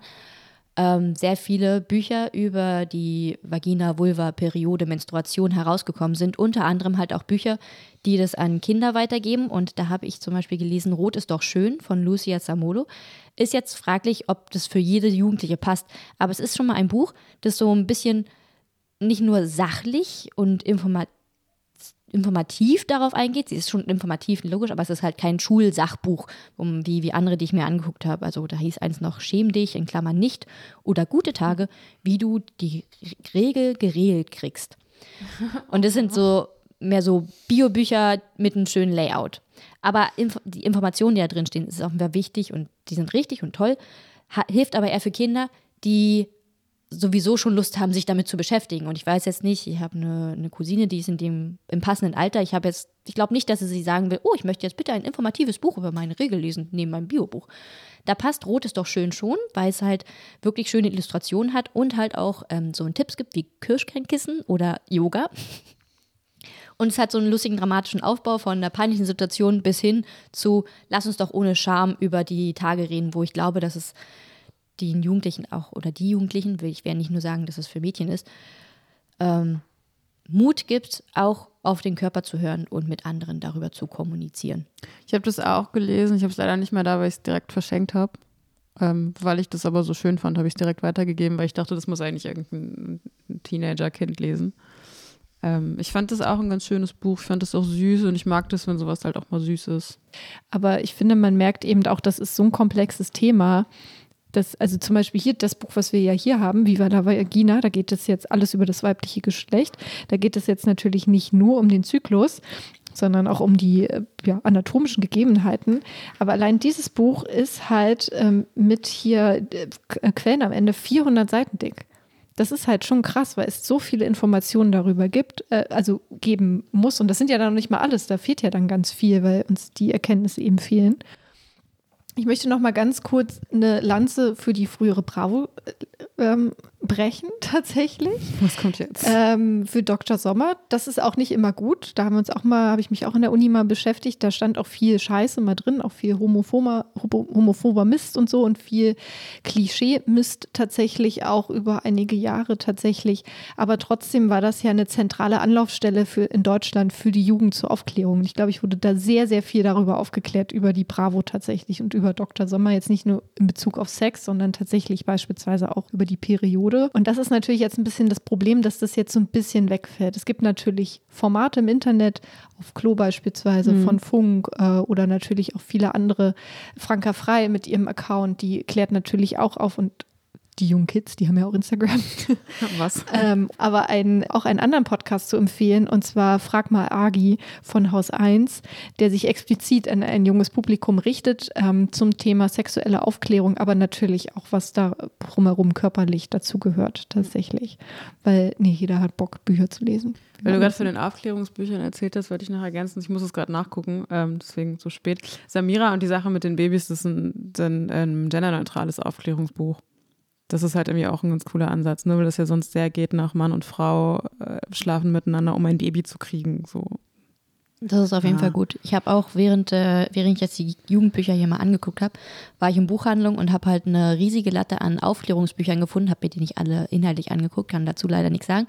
Speaker 5: ähm, sehr viele Bücher über die Vagina, Vulva, Periode, Menstruation herausgekommen sind. Unter anderem halt auch Bücher, die das an Kinder weitergeben. Und da habe ich zum Beispiel gelesen, Rot ist doch schön von Lucia Zamolo. Ist jetzt fraglich, ob das für jede Jugendliche passt. Aber es ist schon mal ein Buch, das so ein bisschen nicht nur sachlich und informativ informativ darauf eingeht. Sie ist schon informativ, logisch, aber es ist halt kein Schulsachbuch, um, wie, wie andere, die ich mir angeguckt habe. Also da hieß eins noch, schäm dich, in Klammern nicht, oder gute Tage, wie du die Regel geregelt kriegst. Und das sind so mehr so Biobücher mit einem schönen Layout. Aber Inf die Informationen, die da drin stehen, ist auch wichtig und die sind richtig und toll, hilft aber eher für Kinder, die sowieso schon Lust haben, sich damit zu beschäftigen. Und ich weiß jetzt nicht, ich habe eine, eine Cousine, die ist in dem im passenden Alter. Ich habe jetzt, ich glaube nicht, dass sie sagen will, oh, ich möchte jetzt bitte ein informatives Buch über meine Regel lesen, neben meinem Biobuch. Da passt Rot ist doch schön schon, weil es halt wirklich schöne Illustrationen hat und halt auch ähm, so einen Tipps gibt wie Kirschkernkissen oder Yoga. Und es hat so einen lustigen, dramatischen Aufbau von einer peinlichen Situation bis hin zu, lass uns doch ohne Scham über die Tage reden, wo ich glaube, dass es den Jugendlichen auch, oder die Jugendlichen, will ich werde nicht nur sagen, dass es für Mädchen ist, ähm, Mut gibt, auch auf den Körper zu hören und mit anderen darüber zu kommunizieren.
Speaker 4: Ich habe das auch gelesen. Ich habe es leider nicht mehr da, weil ich es direkt verschenkt habe. Ähm, weil ich das aber so schön fand, habe ich es direkt weitergegeben, weil ich dachte, das muss eigentlich irgendein Teenager-Kind lesen. Ähm, ich fand das auch ein ganz schönes Buch. Ich fand das auch süß und ich mag das, wenn sowas halt auch mal süß ist.
Speaker 2: Aber ich finde, man merkt eben auch, das ist so ein komplexes Thema. Dass, also zum Beispiel hier das Buch, was wir ja hier haben, Viva la Vagina, da geht es jetzt alles über das weibliche Geschlecht. Da geht es jetzt natürlich nicht nur um den Zyklus, sondern auch um die äh, ja, anatomischen Gegebenheiten. Aber allein dieses Buch ist halt ähm, mit hier äh, Quellen am Ende 400 Seiten dick. Das ist halt schon krass, weil es so viele Informationen darüber gibt, äh, also geben muss. Und das sind ja dann noch nicht mal alles. Da fehlt ja dann ganz viel, weil uns die Erkenntnisse eben fehlen. Ich möchte noch mal ganz kurz eine Lanze für die frühere Bravo äh, ähm, brechen, tatsächlich.
Speaker 4: Was kommt jetzt?
Speaker 2: Ähm, für Dr. Sommer. Das ist auch nicht immer gut. Da haben wir uns auch mal, habe ich mich auch in der Uni mal beschäftigt. Da stand auch viel Scheiße mal drin, auch viel homophober, homophober Mist und so und viel Klischee-Mist tatsächlich auch über einige Jahre tatsächlich. Aber trotzdem war das ja eine zentrale Anlaufstelle für in Deutschland für die Jugend zur Aufklärung. Ich glaube, ich wurde da sehr, sehr viel darüber aufgeklärt, über die Bravo tatsächlich und über Dr. Sommer. Jetzt nicht nur in Bezug auf Sex, sondern tatsächlich beispielsweise auch über die Periode und das ist natürlich jetzt ein bisschen das Problem, dass das jetzt so ein bisschen wegfällt. Es gibt natürlich Formate im Internet, auf Klo beispielsweise mhm. von Funk äh, oder natürlich auch viele andere. Franka Frei mit ihrem Account, die klärt natürlich auch auf und die jungen Kids, die haben ja auch Instagram.
Speaker 4: Was?
Speaker 2: ähm, aber ein, auch einen anderen Podcast zu empfehlen, und zwar Frag mal Agi von Haus 1, der sich explizit an ein junges Publikum richtet ähm, zum Thema sexuelle Aufklärung, aber natürlich auch, was da drumherum körperlich dazu gehört, tatsächlich. Weil nicht jeder hat Bock, Bücher zu lesen.
Speaker 4: Weil du gerade von den Aufklärungsbüchern erzählt hast, wollte ich noch ergänzen. Ich muss es gerade nachgucken, ähm, deswegen so spät. Samira und die Sache mit den Babys, das ist ein, ein, ein genderneutrales Aufklärungsbuch das ist halt irgendwie auch ein ganz cooler Ansatz, ne? weil das ja sonst sehr geht nach Mann und Frau äh, schlafen miteinander, um ein Baby zu kriegen. So.
Speaker 5: Das ist auf jeden ja. Fall gut. Ich habe auch während, äh, während ich jetzt die Jugendbücher hier mal angeguckt habe, war ich in Buchhandlung und habe halt eine riesige Latte an Aufklärungsbüchern gefunden, habe mir die nicht alle inhaltlich angeguckt, kann dazu leider nichts sagen.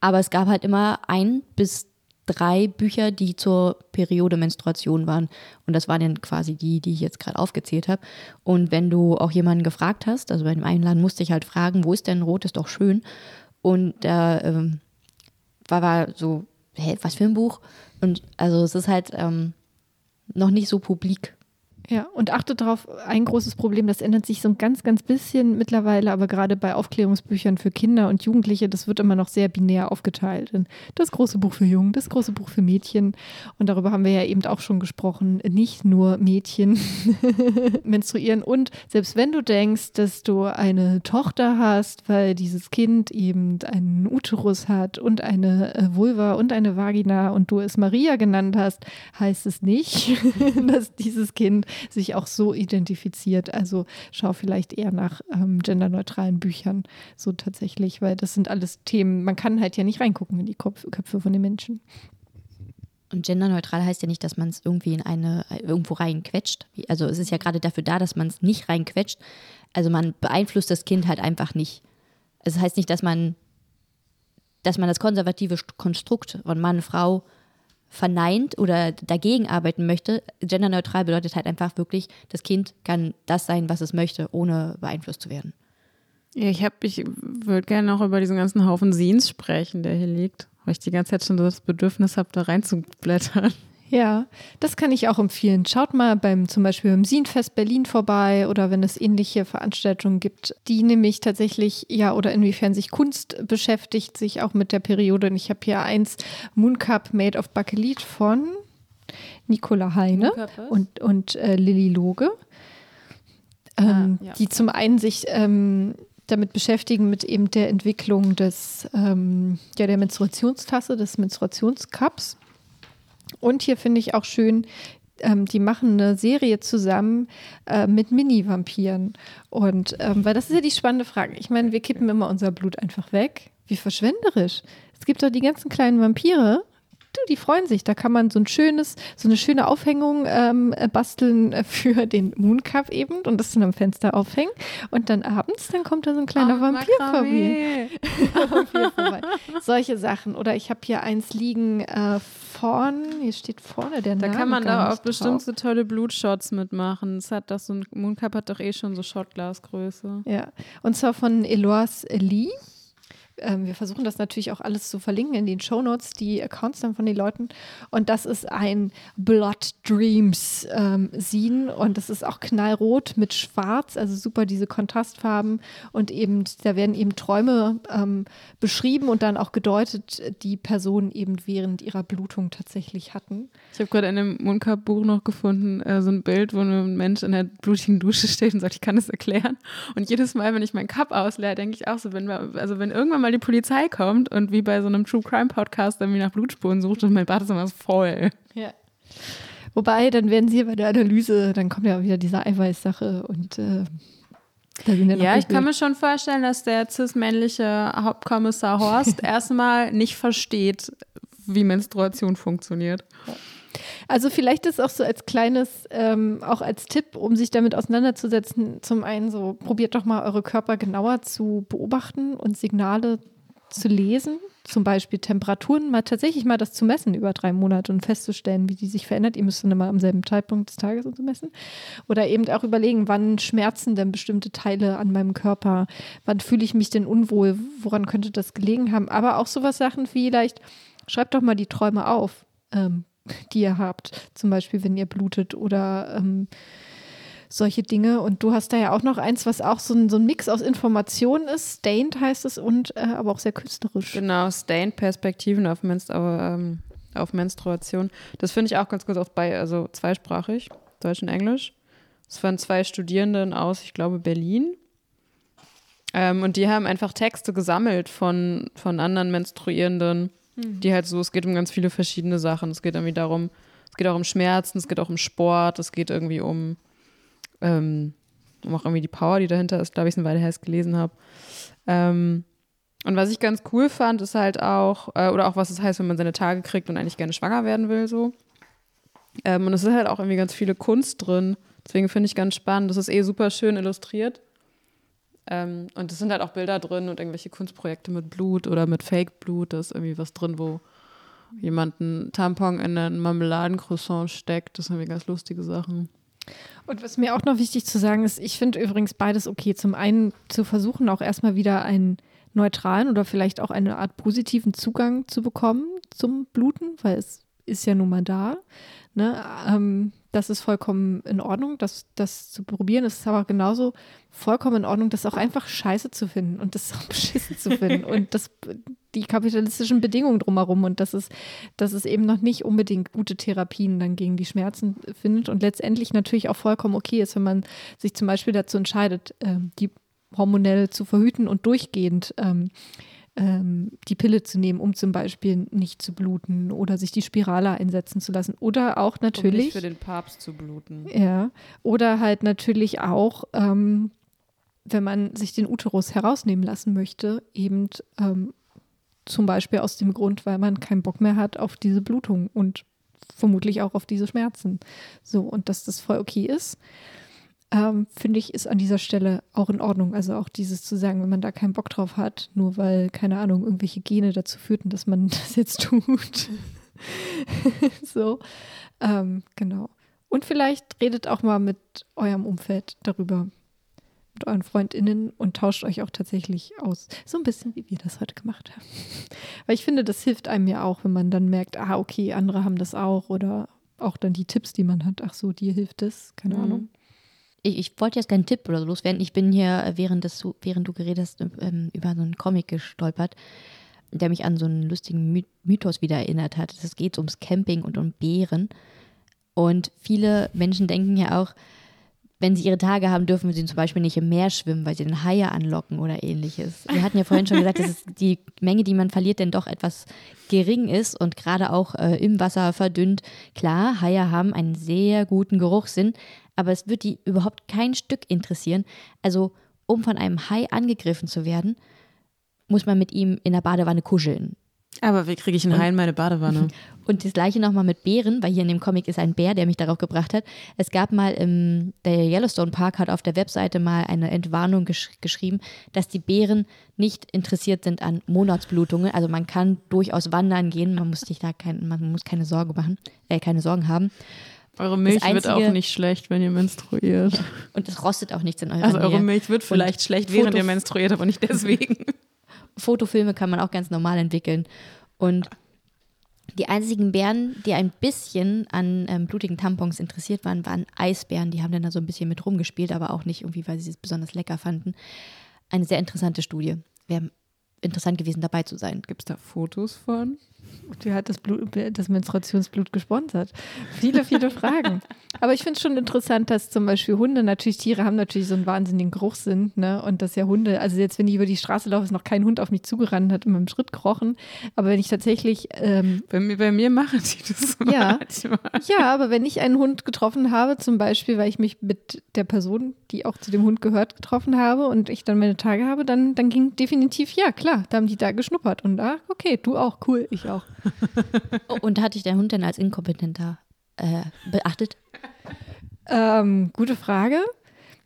Speaker 5: Aber es gab halt immer ein bis drei Bücher, die zur Periode Menstruation waren. Und das waren dann quasi die, die ich jetzt gerade aufgezählt habe. Und wenn du auch jemanden gefragt hast, also bei dem Einladen musste ich halt fragen, wo ist denn Rot, ist doch schön. Und da ähm, war, war so, hä, was für ein Buch? Und also es ist halt ähm, noch nicht so publik
Speaker 2: ja, und achtet darauf, ein großes Problem, das ändert sich so ein ganz, ganz bisschen mittlerweile, aber gerade bei Aufklärungsbüchern für Kinder und Jugendliche, das wird immer noch sehr binär aufgeteilt. In das große Buch für Jungen, das große Buch für Mädchen. Und darüber haben wir ja eben auch schon gesprochen. Nicht nur Mädchen menstruieren. Und selbst wenn du denkst, dass du eine Tochter hast, weil dieses Kind eben einen Uterus hat und eine äh, Vulva und eine Vagina und du es Maria genannt hast, heißt es nicht, dass dieses Kind sich auch so identifiziert. Also schau vielleicht eher nach ähm, genderneutralen Büchern so tatsächlich, weil das sind alles Themen, man kann halt ja nicht reingucken in die Kopf, Köpfe von den Menschen.
Speaker 5: Und genderneutral heißt ja nicht, dass man es irgendwie in eine irgendwo reinquetscht. Also es ist ja gerade dafür da, dass man es nicht reinquetscht. Also man beeinflusst das Kind halt einfach nicht. Es das heißt nicht, dass man, dass man das konservative Konstrukt von Mann, Frau verneint oder dagegen arbeiten möchte. Genderneutral bedeutet halt einfach wirklich, das Kind kann das sein, was es möchte, ohne beeinflusst zu werden.
Speaker 4: Ja, ich habe, ich würde gerne noch über diesen ganzen Haufen Scenes sprechen, der hier liegt, weil ich die ganze Zeit schon so das Bedürfnis habe, da reinzublättern.
Speaker 2: Ja, das kann ich auch empfehlen. Schaut mal beim zum Beispiel beim Sienfest Berlin vorbei oder wenn es ähnliche Veranstaltungen gibt, die nämlich tatsächlich, ja, oder inwiefern sich Kunst beschäftigt, sich auch mit der Periode. Und ich habe hier eins Moon Cup Made of Bakelit von Nicola Heine und, und äh, Lilly Loge, ähm, ah, ja. die zum einen sich ähm, damit beschäftigen mit eben der Entwicklung des, ähm, ja, der Menstruationstasse, des Menstruationscups und hier finde ich auch schön, ähm, die machen eine Serie zusammen äh, mit Mini-Vampiren. Und ähm, weil das ist ja die spannende Frage. Ich meine, wir kippen immer unser Blut einfach weg. Wie verschwenderisch. Es gibt doch die ganzen kleinen Vampire, Du, die freuen sich. Da kann man so ein schönes, so eine schöne Aufhängung ähm, äh, basteln äh, für den Mooncup eben und das dann am Fenster aufhängen. Und dann abends, dann kommt da so ein kleiner
Speaker 4: Oh,
Speaker 2: Vampir vorbei. Vampir vorbei. Solche Sachen. Oder ich habe hier eins liegen äh, vorne, hier steht vorne der
Speaker 4: Da
Speaker 2: Name.
Speaker 4: kann man da auch bestimmt so tolle Blutshots mitmachen. Das hat doch so ein Mooncup hat doch eh schon so Shotglasgröße.
Speaker 2: Ja, und zwar von Eloise Lee. Ähm, wir versuchen das natürlich auch alles zu verlinken in den Shownotes, die Accounts dann von den Leuten. Und das ist ein Blood Dreams ähm, Scene und das ist auch knallrot mit schwarz, also super diese Kontrastfarben. Und eben, da werden eben Träume ähm, beschrieben und dann auch gedeutet, die Personen eben während ihrer Blutung tatsächlich hatten.
Speaker 4: Ich habe gerade in dem Mooncup-Buch noch gefunden, äh, so ein Bild, wo ein Mensch in der blutigen Dusche steht und sagt, ich kann das erklären. Und jedes Mal, wenn ich meinen Cup ausleere, denke ich auch so, wenn, wir, also wenn irgendwann mal die Polizei kommt und wie bei so einem True Crime Podcast irgendwie nach Blutspuren sucht und mein Badezimmer ist voll.
Speaker 2: Ja. Wobei, dann werden sie bei der Analyse, dann kommt ja wieder diese Eiweißsache und äh, da sind ja noch
Speaker 4: Ja, ich kann mir schon vorstellen, dass der cis-männliche Hauptkommissar Horst erstmal nicht versteht, wie Menstruation funktioniert.
Speaker 2: Also vielleicht ist auch so als kleines, ähm, auch als Tipp, um sich damit auseinanderzusetzen, zum einen so, probiert doch mal eure Körper genauer zu beobachten und Signale zu lesen. Zum Beispiel Temperaturen, mal tatsächlich mal das zu messen über drei Monate und festzustellen, wie die sich verändert. Ihr müsst dann immer am selben Zeitpunkt des Tages und so messen. Oder eben auch überlegen, wann schmerzen denn bestimmte Teile an meinem Körper? Wann fühle ich mich denn unwohl? Woran könnte das gelegen haben? Aber auch sowas Sachen wie vielleicht, schreibt doch mal die Träume auf. Ähm, die ihr habt, zum Beispiel wenn ihr blutet oder ähm, solche Dinge. Und du hast da ja auch noch eins, was auch so ein, so ein Mix aus Informationen ist. Stained heißt es und äh, aber auch sehr künstlerisch.
Speaker 4: Genau, Stained Perspektiven auf, Menstru ähm, auf Menstruation. Das finde ich auch ganz gut, auch bei, also zweisprachig, Deutsch und Englisch. Das waren zwei Studierenden aus, ich glaube, Berlin. Ähm, und die haben einfach Texte gesammelt von, von anderen Menstruierenden, die halt so, es geht um ganz viele verschiedene Sachen. Es geht irgendwie darum, es geht auch um Schmerzen, es geht auch um Sport, es geht irgendwie um, ähm, um auch irgendwie die Power, die dahinter ist, glaube ich, eine Weile her es gelesen habe. Ähm, und was ich ganz cool fand, ist halt auch, äh, oder auch was es heißt, wenn man seine Tage kriegt und eigentlich gerne schwanger werden will, so. Ähm, und es ist halt auch irgendwie ganz viele Kunst drin. Deswegen finde ich ganz spannend. Das ist eh super schön illustriert. Ähm, und es sind halt auch Bilder drin und irgendwelche Kunstprojekte mit Blut oder mit Fake-Blut. Da ist irgendwie was drin, wo jemand einen Tampon in einen Marmeladencroissant steckt. Das sind irgendwie ganz lustige Sachen.
Speaker 2: Und was mir auch noch wichtig zu sagen ist, ich finde übrigens beides okay. Zum einen zu versuchen, auch erstmal wieder einen neutralen oder vielleicht auch eine Art positiven Zugang zu bekommen zum Bluten, weil es ist ja nun mal da. Ne? Ähm, das ist vollkommen in Ordnung, das, das zu probieren. Es ist aber genauso vollkommen in Ordnung, das auch einfach scheiße zu finden und das auch beschissen zu finden und das, die kapitalistischen Bedingungen drumherum und dass es, dass es eben noch nicht unbedingt gute Therapien dann gegen die Schmerzen findet und letztendlich natürlich auch vollkommen okay ist, wenn man sich zum Beispiel dazu entscheidet, ähm, die hormonell zu verhüten und durchgehend ähm, ähm, die Pille zu nehmen, um zum Beispiel nicht zu bluten oder sich die Spirale einsetzen zu lassen. Oder auch
Speaker 4: Um nicht
Speaker 2: natürlich.
Speaker 4: für den Papst zu bluten.
Speaker 2: Ja, oder halt natürlich auch, ähm, wenn man sich den Uterus herausnehmen lassen möchte, eben ähm, zum Beispiel aus dem Grund, weil man keinen Bock mehr hat auf diese Blutung und vermutlich auch auf diese Schmerzen. So, und dass das voll okay ist, ähm, finde ich, ist an dieser Stelle auch in Ordnung. Also auch dieses zu sagen, wenn man da keinen Bock drauf hat, nur weil, keine Ahnung, irgendwelche Gene dazu führten, dass man das jetzt tut. so, ähm, genau. Und vielleicht redet auch mal mit eurem Umfeld darüber, mit euren FreundInnen und tauscht euch auch tatsächlich aus. So ein bisschen, wie wir das heute gemacht haben. Weil ich finde, das hilft einem ja auch, wenn man dann merkt, ah, okay, andere haben das auch oder auch dann die Tipps, die man hat. Ach so, dir hilft das, keine
Speaker 4: Mhm.
Speaker 2: Ahnung.
Speaker 5: Ich, ich wollte jetzt keinen Tipp oder so loswerden. Ich bin hier, äh, während, du- während du geredet hast, ähm, über so einen Comic gestolpert, der mich an so einen lustigen My Mythos wieder erinnert hat. Es geht ums Camping und um Bären. Und viele Menschen denken ja auch, wenn sie ihre Tage haben, dürfen sie zum Beispiel nicht im Meer schwimmen, weil sie den Haie anlocken oder ähnliches. Wir hatten ja vorhin schon gesagt, dass die Menge, die man verliert, denn doch etwas gering ist und gerade auch äh, im Wasser verdünnt. Klar, Haie haben einen sehr guten Geruchssinn, aber es wird die überhaupt kein Stück interessieren. Also, um von einem Hai angegriffen zu werden, muss man mit ihm in der Badewanne kuscheln.
Speaker 4: Aber wie kriege ich einen Hai in meine Badewanne?
Speaker 5: Und das gleiche nochmal mit Bären, weil hier in dem Comic ist ein Bär, der mich darauf gebracht hat. Es gab mal im, der Yellowstone Park hat auf der Webseite mal eine Entwarnung gesch geschrieben, dass die Bären nicht interessiert sind an Monatsblutungen. Also man kann durchaus wandern gehen, man muss sich da kein, man muss keine Sorge machen, äh, keine Sorgen haben.
Speaker 4: Eure Milch
Speaker 5: einzige,
Speaker 4: wird auch nicht schlecht, wenn ihr menstruiert.
Speaker 5: Und es rostet auch nichts in eurer
Speaker 4: Also
Speaker 5: Nähe.
Speaker 4: eure Milch wird vielleicht
Speaker 5: Und
Speaker 4: schlecht, während
Speaker 5: Foto-
Speaker 4: ihr menstruiert, aber nicht deswegen.
Speaker 5: Fotofilme kann man auch ganz normal entwickeln. Und die einzigen Bären, die ein bisschen an ähm, blutigen Tampons interessiert waren, waren Eisbären. Die haben dann da so ein bisschen mit rumgespielt, aber auch nicht irgendwie, weil sie es besonders lecker fanden. Eine sehr interessante Studie. Wäre interessant gewesen, dabei zu sein.
Speaker 4: Gibt es da Fotos von?
Speaker 2: Wer hat das, Blut, das Menstruationsblut gesponsert? Viele, viele Fragen. Aber ich finde es schon interessant, dass zum Beispiel Hunde, natürlich Tiere haben natürlich so einen wahnsinnigen Geruchssinn, ne? Und dass ja Hunde, also jetzt, wenn ich über die Straße laufe, ist noch kein Hund auf mich zugerannt, hat in meinem Schritt gerochen. Aber wenn ich tatsächlich, ähm,
Speaker 4: Bei mir, bei mir machen die das
Speaker 2: Ja.
Speaker 4: manchmal.
Speaker 2: ja, aber wenn ich einen Hund getroffen habe, zum Beispiel, weil ich mich mit der Person, die auch zu dem Hund gehört, getroffen habe und ich dann meine Tage habe, dann, dann ging definitiv, ja, klar, da haben die da geschnuppert. Und ah, okay, du auch, cool, ich auch.
Speaker 5: Und hatte ich der Hund denn als inkompetenter äh, beachtet?
Speaker 2: Ähm, gute Frage.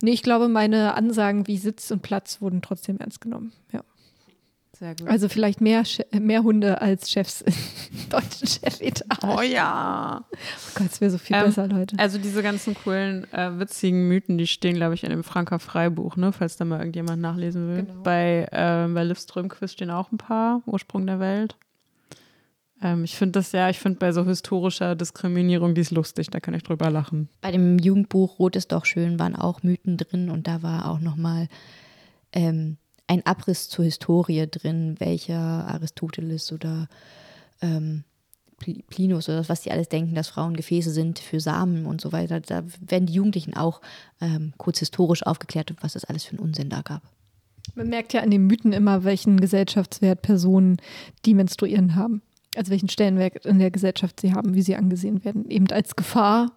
Speaker 2: Nee, ich glaube, meine Ansagen wie Sitz und Platz wurden trotzdem ernst genommen. Ja.
Speaker 4: Sehr gut.
Speaker 2: Also vielleicht mehr, mehr Hunde als Chefs im deutschen Chefetat.
Speaker 4: oh ja.
Speaker 2: Oh Gott, es wäre so viel
Speaker 4: Ähm,
Speaker 2: besser, Leute.
Speaker 4: Also diese ganzen coolen, äh, witzigen Mythen, die stehen, glaube ich, in dem Franker Freibuch, ne? falls da mal irgendjemand nachlesen will.
Speaker 2: Genau.
Speaker 4: Bei, äh, bei Liv Strömquist stehen auch ein paar, Ursprung der Welt. Ähm, ich finde das ja, ich finde bei so historischer Diskriminierung, die ist lustig, da kann ich drüber lachen.
Speaker 5: Bei dem Jugendbuch Rot ist doch schön waren auch Mythen drin und da war auch nochmal ähm, ein Abriss zur Historie drin, welcher Aristoteles oder ähm, Pl- Plinus oder was die alles denken, dass Frauen Gefäße sind für Samen und so weiter. Da werden die Jugendlichen auch ähm, kurz historisch aufgeklärt, was es alles für einen Unsinn da gab.
Speaker 2: Man merkt ja an den Mythen immer, welchen Gesellschaftswert Personen, die menstruieren, haben. Also welchen Stellenwert in der Gesellschaft sie haben, wie sie angesehen werden. Eben als Gefahr,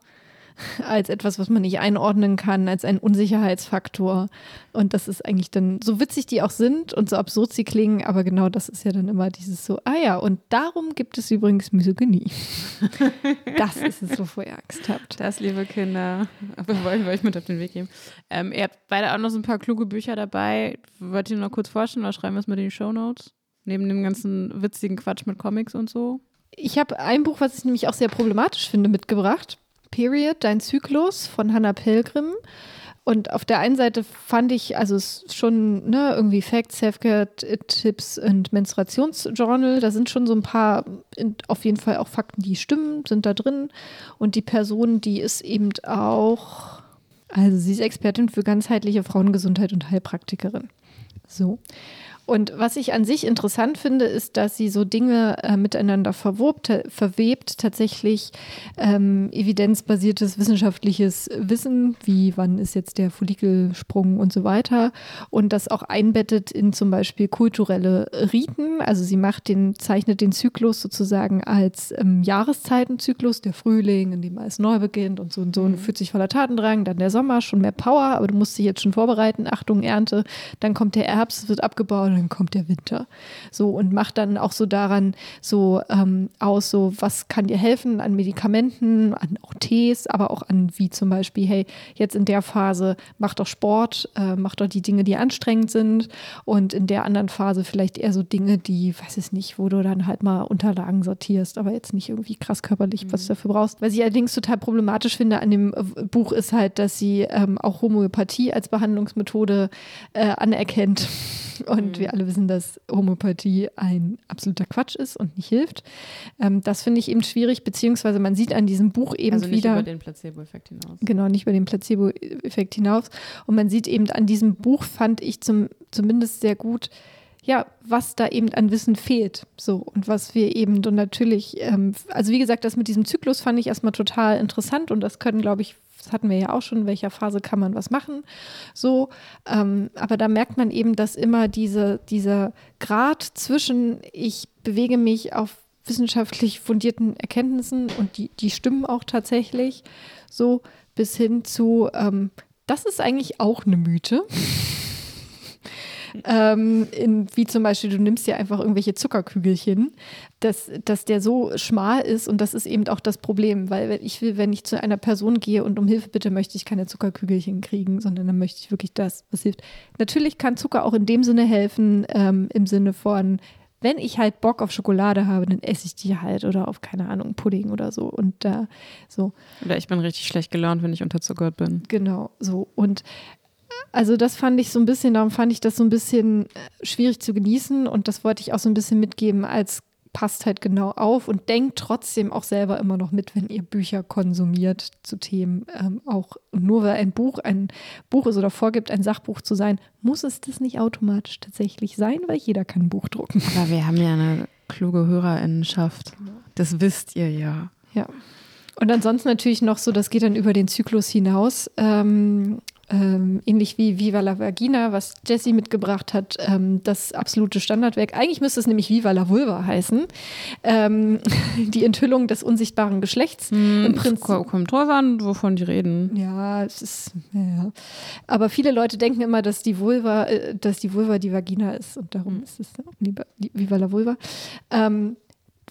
Speaker 2: als etwas, was man nicht einordnen kann, als ein Unsicherheitsfaktor. Und das ist eigentlich dann, so witzig die auch sind und so absurd sie klingen, aber genau das ist ja dann immer dieses so, ah ja, und darum gibt es übrigens Misogynie. das ist es, wovor ihr Angst habt.
Speaker 4: Das, liebe Kinder, aber wollte ich euch mit auf den Weg geben. Ähm, ihr habt beide auch noch so ein paar kluge Bücher dabei. Wollt ihr noch kurz vorstellen oder schreiben wir es mit in die Shownotes? Neben dem ganzen witzigen Quatsch mit Comics und so.
Speaker 2: Ich habe ein Buch, was ich nämlich auch sehr problematisch finde, mitgebracht. Period, Dein Zyklus von Hannah Pilgrim. Und auf der einen Seite fand ich, also es ist schon ne, irgendwie Facts, Selfcare-Tipps und Menstruationsjournal. Da sind schon so ein paar, auf jeden Fall auch Fakten, die stimmen, sind da drin. Und die Person, die ist eben auch, also sie ist Expertin für ganzheitliche Frauengesundheit und Heilpraktikerin. So. Und was ich an sich interessant finde, ist, dass sie so Dinge äh, miteinander verwobt, verwebt, tatsächlich ähm, evidenzbasiertes wissenschaftliches Wissen, wie wann ist jetzt der Follikelsprung und so weiter, und das auch einbettet in zum Beispiel kulturelle Riten. Also sie macht den, zeichnet den Zyklus sozusagen als ähm, Jahreszeitenzyklus, der Frühling, in dem alles neu beginnt und so und so und fühlt sich voller Tatendrang, dann der Sommer, schon mehr Power, aber du musst dich jetzt schon vorbereiten, Achtung, Ernte, dann kommt der Herbst, es wird abgebaut dann kommt der Winter. So und macht dann auch so daran so ähm, aus, so was kann dir helfen an Medikamenten, an auch Tees, aber auch an wie zum Beispiel, hey, jetzt in der Phase mach doch Sport, äh, mach doch die Dinge, die anstrengend sind und in der anderen Phase vielleicht eher so Dinge, die, weiß ich nicht, wo du dann halt mal Unterlagen sortierst, aber jetzt nicht irgendwie krass körperlich, was du dafür brauchst. Was ich allerdings total problematisch finde an dem äh, Buch ist halt, dass sie ähm, auch Homöopathie als Behandlungsmethode äh, anerkennt. Und wir alle wissen, dass Homöopathie ein absoluter Quatsch ist und nicht hilft. Ähm, das finde ich eben schwierig, beziehungsweise man sieht an diesem Buch eben
Speaker 4: also nicht
Speaker 2: wieder.
Speaker 4: über den Placebo-Effekt hinaus.
Speaker 2: Genau, nicht über den Placebo-Effekt hinaus. Und man sieht eben an diesem Buch, fand ich zum, zumindest sehr gut, ja, was da eben an Wissen fehlt. So, und was wir eben und natürlich, ähm, also wie gesagt, das mit diesem Zyklus fand ich erstmal total interessant und das können, glaube ich, das hatten wir ja auch schon, in welcher Phase kann man was machen. So, ähm, aber da merkt man eben, dass immer diese, dieser Grad zwischen, ich bewege mich auf wissenschaftlich fundierten Erkenntnissen und die, die stimmen auch tatsächlich, so bis hin zu, ähm, das ist eigentlich auch eine Mythe. Ähm, in, wie zum Beispiel, du nimmst dir einfach irgendwelche Zuckerkügelchen, dass, dass der so schmal ist und das ist eben auch das Problem, weil ich will, wenn ich zu einer Person gehe und um Hilfe bitte, möchte ich keine Zuckerkügelchen kriegen, sondern dann möchte ich wirklich das, was hilft. Natürlich kann Zucker auch in dem Sinne helfen, ähm, im Sinne von, wenn ich halt Bock auf Schokolade habe, dann esse ich die halt oder auf, keine Ahnung, Pudding oder so. Und da so.
Speaker 4: Oder ich bin richtig schlecht gelaunt, wenn ich unterzuckert bin.
Speaker 2: Genau, so. Und also das fand ich so ein bisschen, darum fand ich das so ein bisschen äh, schwierig zu genießen und das wollte ich auch so ein bisschen mitgeben als passt halt genau auf und denkt trotzdem auch selber immer noch mit, wenn ihr Bücher konsumiert zu Themen. Ähm, auch nur weil ein Buch ein Buch ist oder vorgibt, ein Sachbuch zu sein, muss es das nicht automatisch tatsächlich sein, weil jeder kann ein Buch drucken.
Speaker 4: Aber wir haben ja eine kluge Hörerinnenschaft. Das wisst ihr ja.
Speaker 2: Ja. Und ansonsten natürlich noch so, das geht dann über den Zyklus hinaus. Ähm, ähm, ähnlich wie Viva la Vagina, was Jessie mitgebracht hat, ähm, das absolute Standardwerk. Eigentlich müsste es nämlich Viva la Vulva heißen. Ähm, die Enthüllung des unsichtbaren Geschlechts.
Speaker 4: Hm, Im Prinzip. Kommt drauf an, wovon die reden.
Speaker 2: Ja, es ist, ja. Aber viele Leute denken immer, dass die Vulva, äh, dass die Vulva die Vagina ist und darum hm. ist es Viva la Vulva.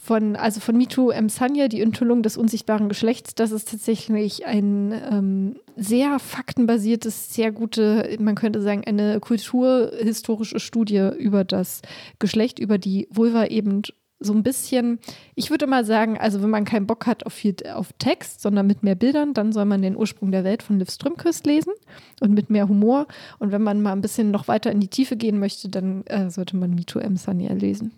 Speaker 2: Von, also von Mitu M. Sanya, die Enthüllung des unsichtbaren Geschlechts, das ist tatsächlich ein ähm, sehr faktenbasiertes, sehr gute, man könnte sagen, eine kulturhistorische Studie über das Geschlecht, über die Vulva eben so ein bisschen, ich würde mal sagen, also wenn man keinen Bock hat auf, viel, auf Text, sondern mit mehr Bildern, dann soll man den Ursprung der Welt von Liv Strömquist lesen und mit mehr Humor. Und wenn man mal ein bisschen noch weiter in die Tiefe gehen möchte, dann äh, sollte man Mitu M. Sanya lesen.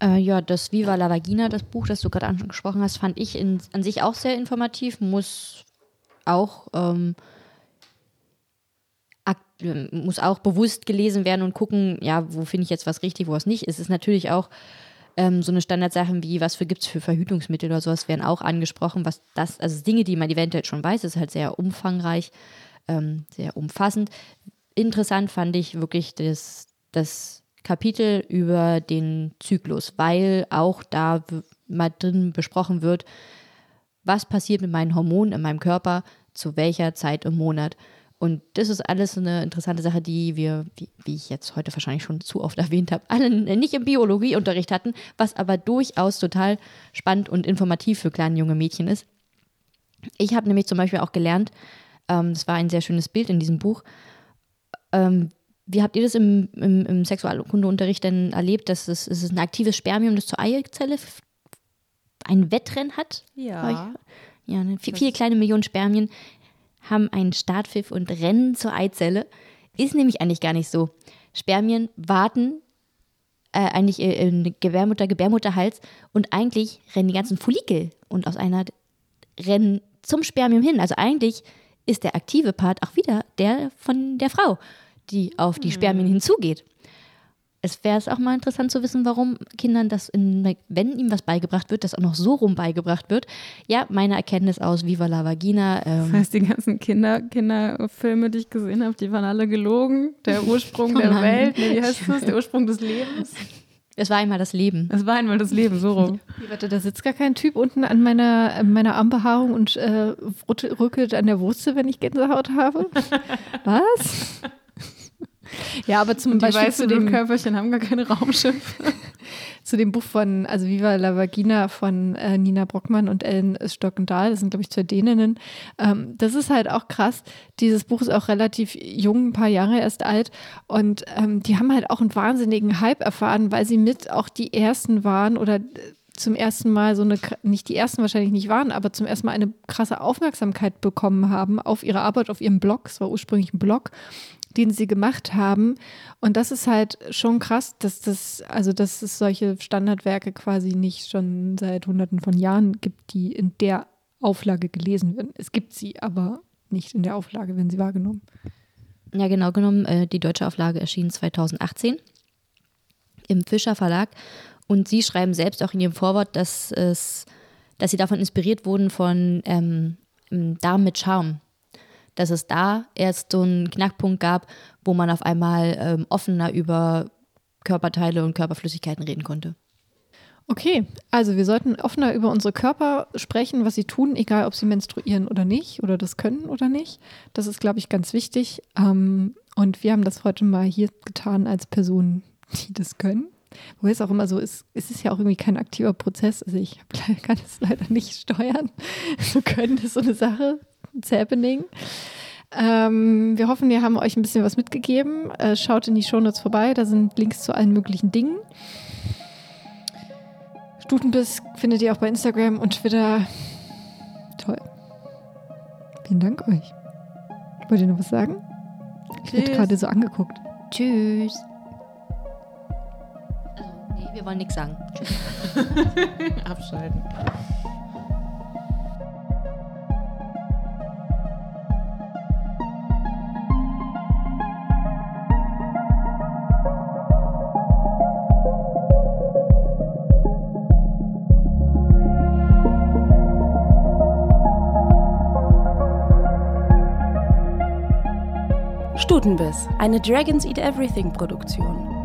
Speaker 5: Äh, ja, das Viva la Vagina, das Buch, das du gerade angesprochen hast, fand ich in, an sich auch sehr informativ, muss auch, ähm, muss auch bewusst gelesen werden und gucken, ja, wo finde ich jetzt was richtig, wo was nicht. Es ist natürlich auch ähm, so eine Standardsachen wie, was für gibt es für Verhütungsmittel oder sowas, werden auch angesprochen, was das, also Dinge, die man eventuell schon weiß, ist halt sehr umfangreich, ähm, sehr umfassend. Interessant fand ich wirklich das, das Kapitel über den Zyklus, weil auch da mal drin besprochen wird, was passiert mit meinen Hormonen in meinem Körper, zu welcher Zeit im Monat. Und das ist alles eine interessante Sache, die wir, wie, wie ich jetzt heute wahrscheinlich schon zu oft erwähnt habe, alle nicht im Biologieunterricht hatten, was aber durchaus total spannend und informativ für kleine junge Mädchen ist. Ich habe nämlich zum Beispiel auch gelernt, ähm, war ein sehr schönes Bild in diesem Buch, ähm, wie habt ihr das im, im, im Sexualkundeunterricht denn erlebt, dass es, es ist ein aktives Spermium, das zur Eizelle ein Wettrennen hat?
Speaker 4: Ja.
Speaker 5: Ja, ne? viele kleine Millionen Spermien haben einen Startpfiff und rennen zur Eizelle. Ist nämlich eigentlich gar nicht so. Spermien warten äh, eigentlich in Gebärmutter, Gebärmutterhals und eigentlich rennen die ganzen Follikel und aus einer rennen zum Spermium hin. Also eigentlich ist der aktive Part auch wieder der von der Frau die auf die Spermien mhm. hinzugeht. Es wäre es auch mal interessant zu wissen, warum Kindern das, in, wenn ihm was beigebracht wird, das auch noch so rum beigebracht wird. Ja, meine Erkenntnis aus Viva la Vagina.
Speaker 4: Ähm das heißt, die ganzen Kinder, Kinderfilme, die ich gesehen habe, die waren alle gelogen. Der Ursprung oh der Welt, nee, wie heißt das? Der Ursprung des Lebens.
Speaker 5: Es war einmal das Leben.
Speaker 4: Es war einmal das Leben, so rum.
Speaker 2: Warte, da sitzt gar kein Typ unten an meiner, meiner Armbehaarung und äh, rückelt an der Wurzel, wenn ich Gänsehaut habe. Was? Ja, aber zum Beispiel
Speaker 4: weißt
Speaker 2: zu dem
Speaker 4: Körperchen haben gar keine Raumschiffe.
Speaker 2: zu dem Buch von, also Viva la Vagina von äh, Nina Brockmann und Ellen Stockendahl, das sind glaube ich zwei Däninnen. Ähm, das ist halt auch krass. Dieses Buch ist auch relativ jung, ein paar Jahre erst alt und ähm, die haben halt auch einen wahnsinnigen Hype erfahren, weil sie mit auch die ersten waren oder äh, zum ersten Mal so eine, nicht die ersten wahrscheinlich nicht waren, aber zum ersten Mal eine krasse Aufmerksamkeit bekommen haben auf ihre Arbeit, auf ihrem Blog. Es war ursprünglich ein Blog den sie gemacht haben. Und das ist halt schon krass, dass das, also dass es solche Standardwerke quasi nicht schon seit hunderten von Jahren gibt, die in der Auflage gelesen werden. Es gibt sie, aber nicht in der Auflage, wenn sie wahrgenommen.
Speaker 5: Ja, genau genommen, äh, die deutsche Auflage erschien 2018 im Fischer Verlag. Und sie schreiben selbst auch in ihrem Vorwort, dass es, dass sie davon inspiriert wurden von ähm, Darm mit Charme dass es da erst so einen Knackpunkt gab, wo man auf einmal ähm, offener über Körperteile und Körperflüssigkeiten reden konnte.
Speaker 2: Okay, also wir sollten offener über unsere Körper sprechen, was sie tun, egal ob sie menstruieren oder nicht oder das können oder nicht. Das ist, glaube ich, ganz wichtig. Ähm, und wir haben das heute mal hier getan als Personen, die das können. Wo es auch immer so ist, es ist ja auch irgendwie kein aktiver Prozess. Also ich kann es leider nicht steuern. So können ist so eine Sache. It's happening. Ähm, wir hoffen, wir haben euch ein bisschen was mitgegeben. Äh, schaut in die Shownotes vorbei, da sind Links zu allen möglichen Dingen. Stutenbiss findet ihr auch bei Instagram und Twitter. Toll. Vielen Dank euch. Wollt ihr noch was sagen? Ich werde gerade so angeguckt.
Speaker 5: Tschüss. Also, nee, wir wollen nichts sagen. Tschüss.
Speaker 4: Abschalten.
Speaker 1: Stutenbiss, eine Dragons Eat Everything Produktion.